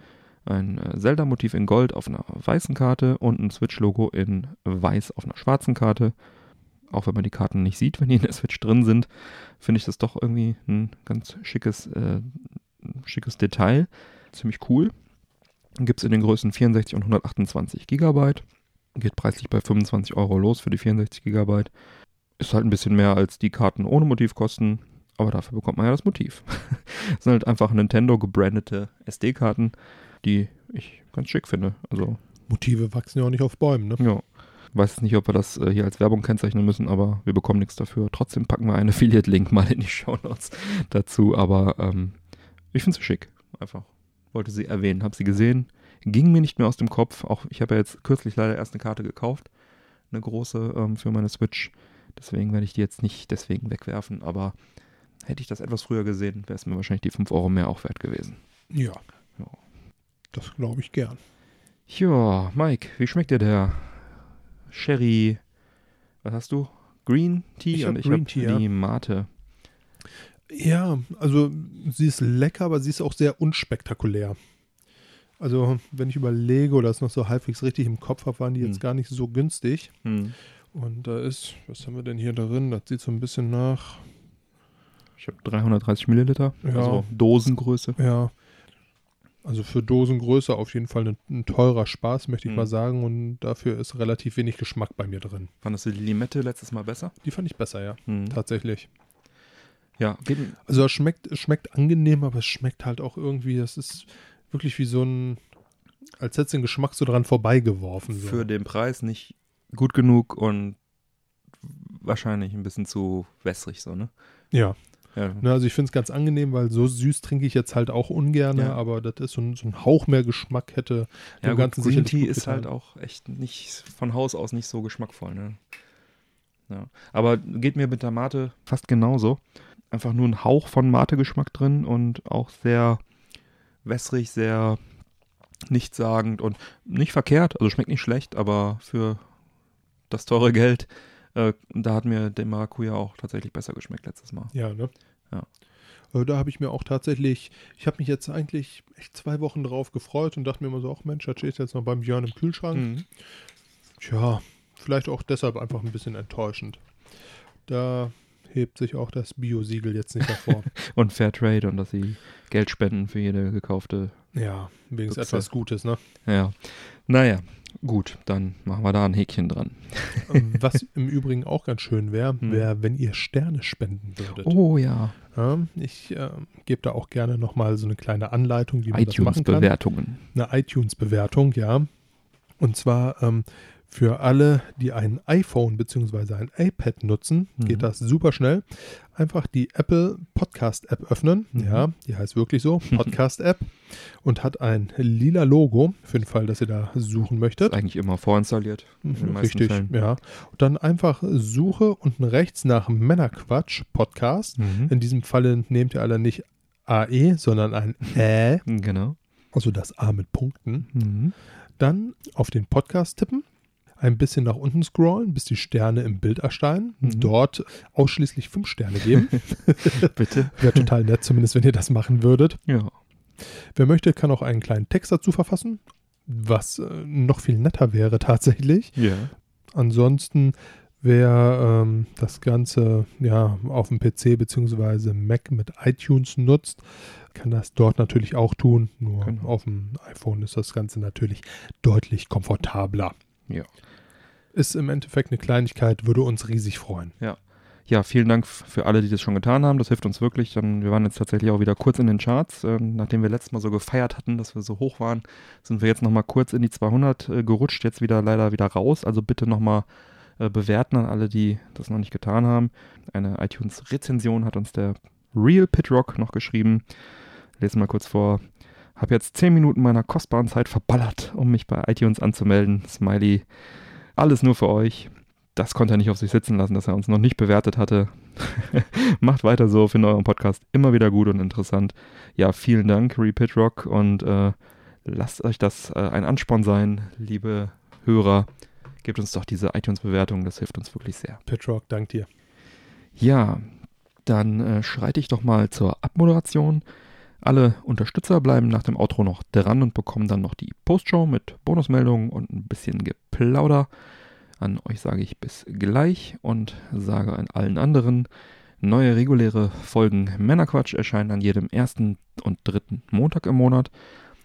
ein äh, Zelda-Motiv in Gold auf einer weißen Karte und ein Switch-Logo in weiß auf einer schwarzen Karte. Auch wenn man die Karten nicht sieht, wenn die in der Switch drin sind, finde ich das doch irgendwie ein ganz schickes, äh, schickes Detail. Ziemlich cool. Gibt es in den Größen 64 und 128 GB. Geht preislich bei 25 Euro los für die 64 GB. Ist halt ein bisschen mehr als die Karten ohne Motiv kosten, aber dafür bekommt man ja das Motiv. das sind halt einfach Nintendo gebrandete SD-Karten, die ich ganz schick finde. Also Motive wachsen ja auch nicht auf Bäumen, ne? Ja. Weiß nicht, ob wir das äh, hier als Werbung kennzeichnen müssen, aber wir bekommen nichts dafür. Trotzdem packen wir einen Affiliate-Link mal in die Show Notes dazu. Aber ähm, ich finde sie schick. Einfach wollte sie erwähnen. Habe sie gesehen. Ging mir nicht mehr aus dem Kopf. Auch ich habe ja jetzt kürzlich leider erst eine Karte gekauft. Eine große ähm, für meine Switch. Deswegen werde ich die jetzt nicht deswegen wegwerfen, aber hätte ich das etwas früher gesehen, wäre es mir wahrscheinlich die 5 Euro mehr auch wert gewesen. Ja. ja. Das glaube ich gern. Ja, Mike, wie schmeckt dir der Sherry? Was hast du? Green Tea ich und ich habe die ja. Mate. Ja, also sie ist lecker, aber sie ist auch sehr unspektakulär. Also, wenn ich überlege oder es noch so halbwegs richtig im Kopf habe, waren die jetzt hm. gar nicht so günstig. Hm. Und da ist, was haben wir denn hier drin? Das sieht so ein bisschen nach Ich habe 330 Milliliter, Ja. also Dosengröße. Ja. Also für Dosengröße auf jeden Fall ein, ein teurer Spaß, möchte ich Mhm. mal sagen. Und dafür ist relativ wenig Geschmack bei mir drin. Fandest du die Limette letztes Mal besser? Die fand ich besser, ja. Mhm. Tatsächlich. Ja, Also es schmeckt, es schmeckt angenehm, aber es schmeckt halt auch irgendwie, das ist wirklich wie so ein, als hätte den Geschmack so dran vorbeigeworfen. So. für den Preis nicht gut genug und wahrscheinlich ein bisschen zu wässrig so, ne? ja. Ja, Ne, also ich finde es ganz angenehm, weil so süß trinke ich jetzt halt auch ungern, Ja. aber das ist so ein, so ein Hauch mehr Geschmack hätte ja dem gut, Ganzen Green Tea ist getan. halt auch echt nicht von Haus aus nicht so geschmackvoll, ne? Ja. Aber geht mir mit der Mate fast genauso. Einfach nur ein Hauch von Mate-Geschmack drin und auch sehr wässrig, sehr nichtssagend und nicht verkehrt. Also schmeckt nicht schlecht, aber für das teure Geld, äh, da hat mir der Maracuja auch tatsächlich besser geschmeckt letztes Mal. Ja, ne? Ja. Äh, Da habe ich mir auch tatsächlich, ich habe mich jetzt eigentlich echt zwei Wochen drauf gefreut und dachte mir immer so, ach Mensch, das steht jetzt noch beim Björn im Kühlschrank. Mhm. Tja, vielleicht auch deshalb einfach ein bisschen enttäuschend. Da hebt sich auch das Bio-Siegel jetzt nicht hervor. Und Fairtrade und dass sie Geld spenden für jede gekaufte. Ja, wegen Gibt's etwas Gutes, ne? Ja. Naja, gut, dann machen wir da ein Häkchen dran. Was im Übrigen auch ganz schön wäre, Hm. wäre, wenn ihr Sterne spenden würdet. Oh ja. Ja, ich äh, gebe da auch gerne nochmal so eine kleine Anleitung, wie man das machen kann. iTunes-Bewertungen. Eine iTunes-Bewertung, ja. Und zwar ähm, für alle, die ein iPhone bzw. ein iPad nutzen, Mhm. geht das super schnell. Einfach die Apple Podcast App öffnen. Mhm. Ja, die heißt wirklich so, Podcast App. und hat ein lila Logo für den Fall, dass ihr da suchen möchtet. Ist eigentlich immer vorinstalliert. meisten Richtig, Fällen. ja. Und dann einfach Suche unten rechts nach Männerquatsch Podcast. Mhm. In diesem Falle nehmt ihr alle nicht AE, sondern ein Ä, Genau. also das A mit Punkten. Mhm. Dann auf den Podcast tippen, ein bisschen nach unten scrollen, bis die Sterne im Bild erscheinen. Mhm. Dort ausschließlich fünf Sterne geben. Bitte. Wäre total nett, zumindest wenn ihr das machen würdet. Ja. Wer möchte, kann auch einen kleinen Text dazu verfassen, was äh, noch viel netter wäre tatsächlich. Ja. Ansonsten, wer ähm, das Ganze ja auf dem PC bzw. Mac mit iTunes nutzt, kann das dort natürlich auch tun. Nur Genau. auf dem iPhone ist das Ganze natürlich deutlich komfortabler. Ja. Ist im Endeffekt eine Kleinigkeit, würde uns riesig freuen. Ja, vielen Dank für alle, die das schon getan haben. Das hilft uns wirklich. Wir waren jetzt tatsächlich auch wieder kurz in den Charts. Ähm, nachdem wir letztes Mal so gefeiert hatten, dass wir so hoch waren, sind wir jetzt nochmal kurz in die 200 äh, gerutscht. Jetzt wieder leider wieder raus. Also bitte nochmal äh, bewerten an alle, die das noch nicht getan haben. Eine iTunes-Rezension hat uns der Real Pitrock noch geschrieben. Lesen mal kurz vor. Hab jetzt 10 Minuten meiner kostbaren Zeit verballert, um mich bei iTunes anzumelden. Smiley. Alles nur für euch das konnte er nicht auf sich sitzen lassen, dass er uns noch nicht bewertet hatte. Macht weiter so, finde euren Podcast immer wieder gut und interessant. Ja, vielen Dank, Repeat Rock, und äh, lasst euch das äh, ein Ansporn sein, liebe Hörer. Gebt uns doch diese iTunes-Bewertung, das hilft uns wirklich sehr. Petrock, dank dir. Ja, dann äh, schreite ich doch mal zur Abmoderation. Alle Unterstützer bleiben nach dem Outro noch dran und bekommen dann noch die Postshow mit Bonusmeldungen und ein bisschen Geplauder. An euch sage ich bis gleich und sage an allen anderen, neue reguläre Folgen Männerquatsch erscheinen an jedem ersten und dritten Montag im Monat.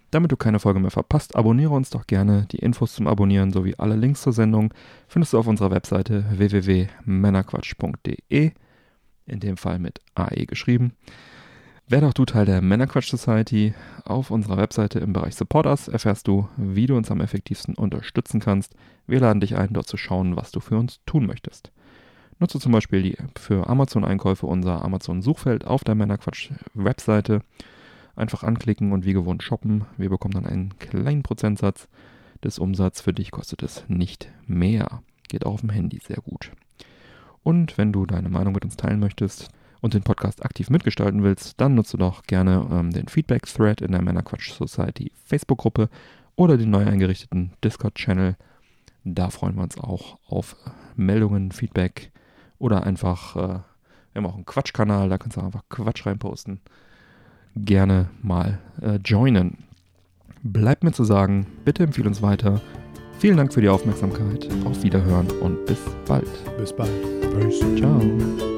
Damit du keine Folge mehr verpasst, abonniere uns doch gerne. Die Infos zum Abonnieren sowie alle Links zur Sendung findest du auf unserer Webseite www.männerquatsch.de, in dem Fall mit AE geschrieben. Werde auch du Teil der Männerquatsch Society. Auf unserer Webseite im Bereich Support Us erfährst du, wie du uns am effektivsten unterstützen kannst. Wir laden dich ein, dort zu schauen, was du für uns tun möchtest. Nutze zum Beispiel die für Amazon-Einkäufe unser Amazon-Suchfeld auf der Männerquatsch-Webseite. Einfach anklicken und wie gewohnt shoppen. Wir bekommen dann einen kleinen Prozentsatz des Umsatzes. Für dich kostet es nicht mehr. Geht auch auf dem Handy sehr gut. Und wenn du deine Meinung mit uns teilen möchtest und den Podcast aktiv mitgestalten willst, dann nutze doch gerne ähm, den Feedback-Thread in der Männerquatsch Society Facebook-Gruppe oder den neu eingerichteten Discord-Channel. Da freuen wir uns auch auf Meldungen, Feedback oder einfach, äh, wir haben auch einen Quatschkanal, da kannst du einfach Quatsch reinposten. Gerne mal äh, joinen. Bleibt mir zu sagen, bitte empfehle uns weiter. Vielen Dank für die Aufmerksamkeit. Auf Wiederhören und bis bald. Bis bald. Peace. Ciao.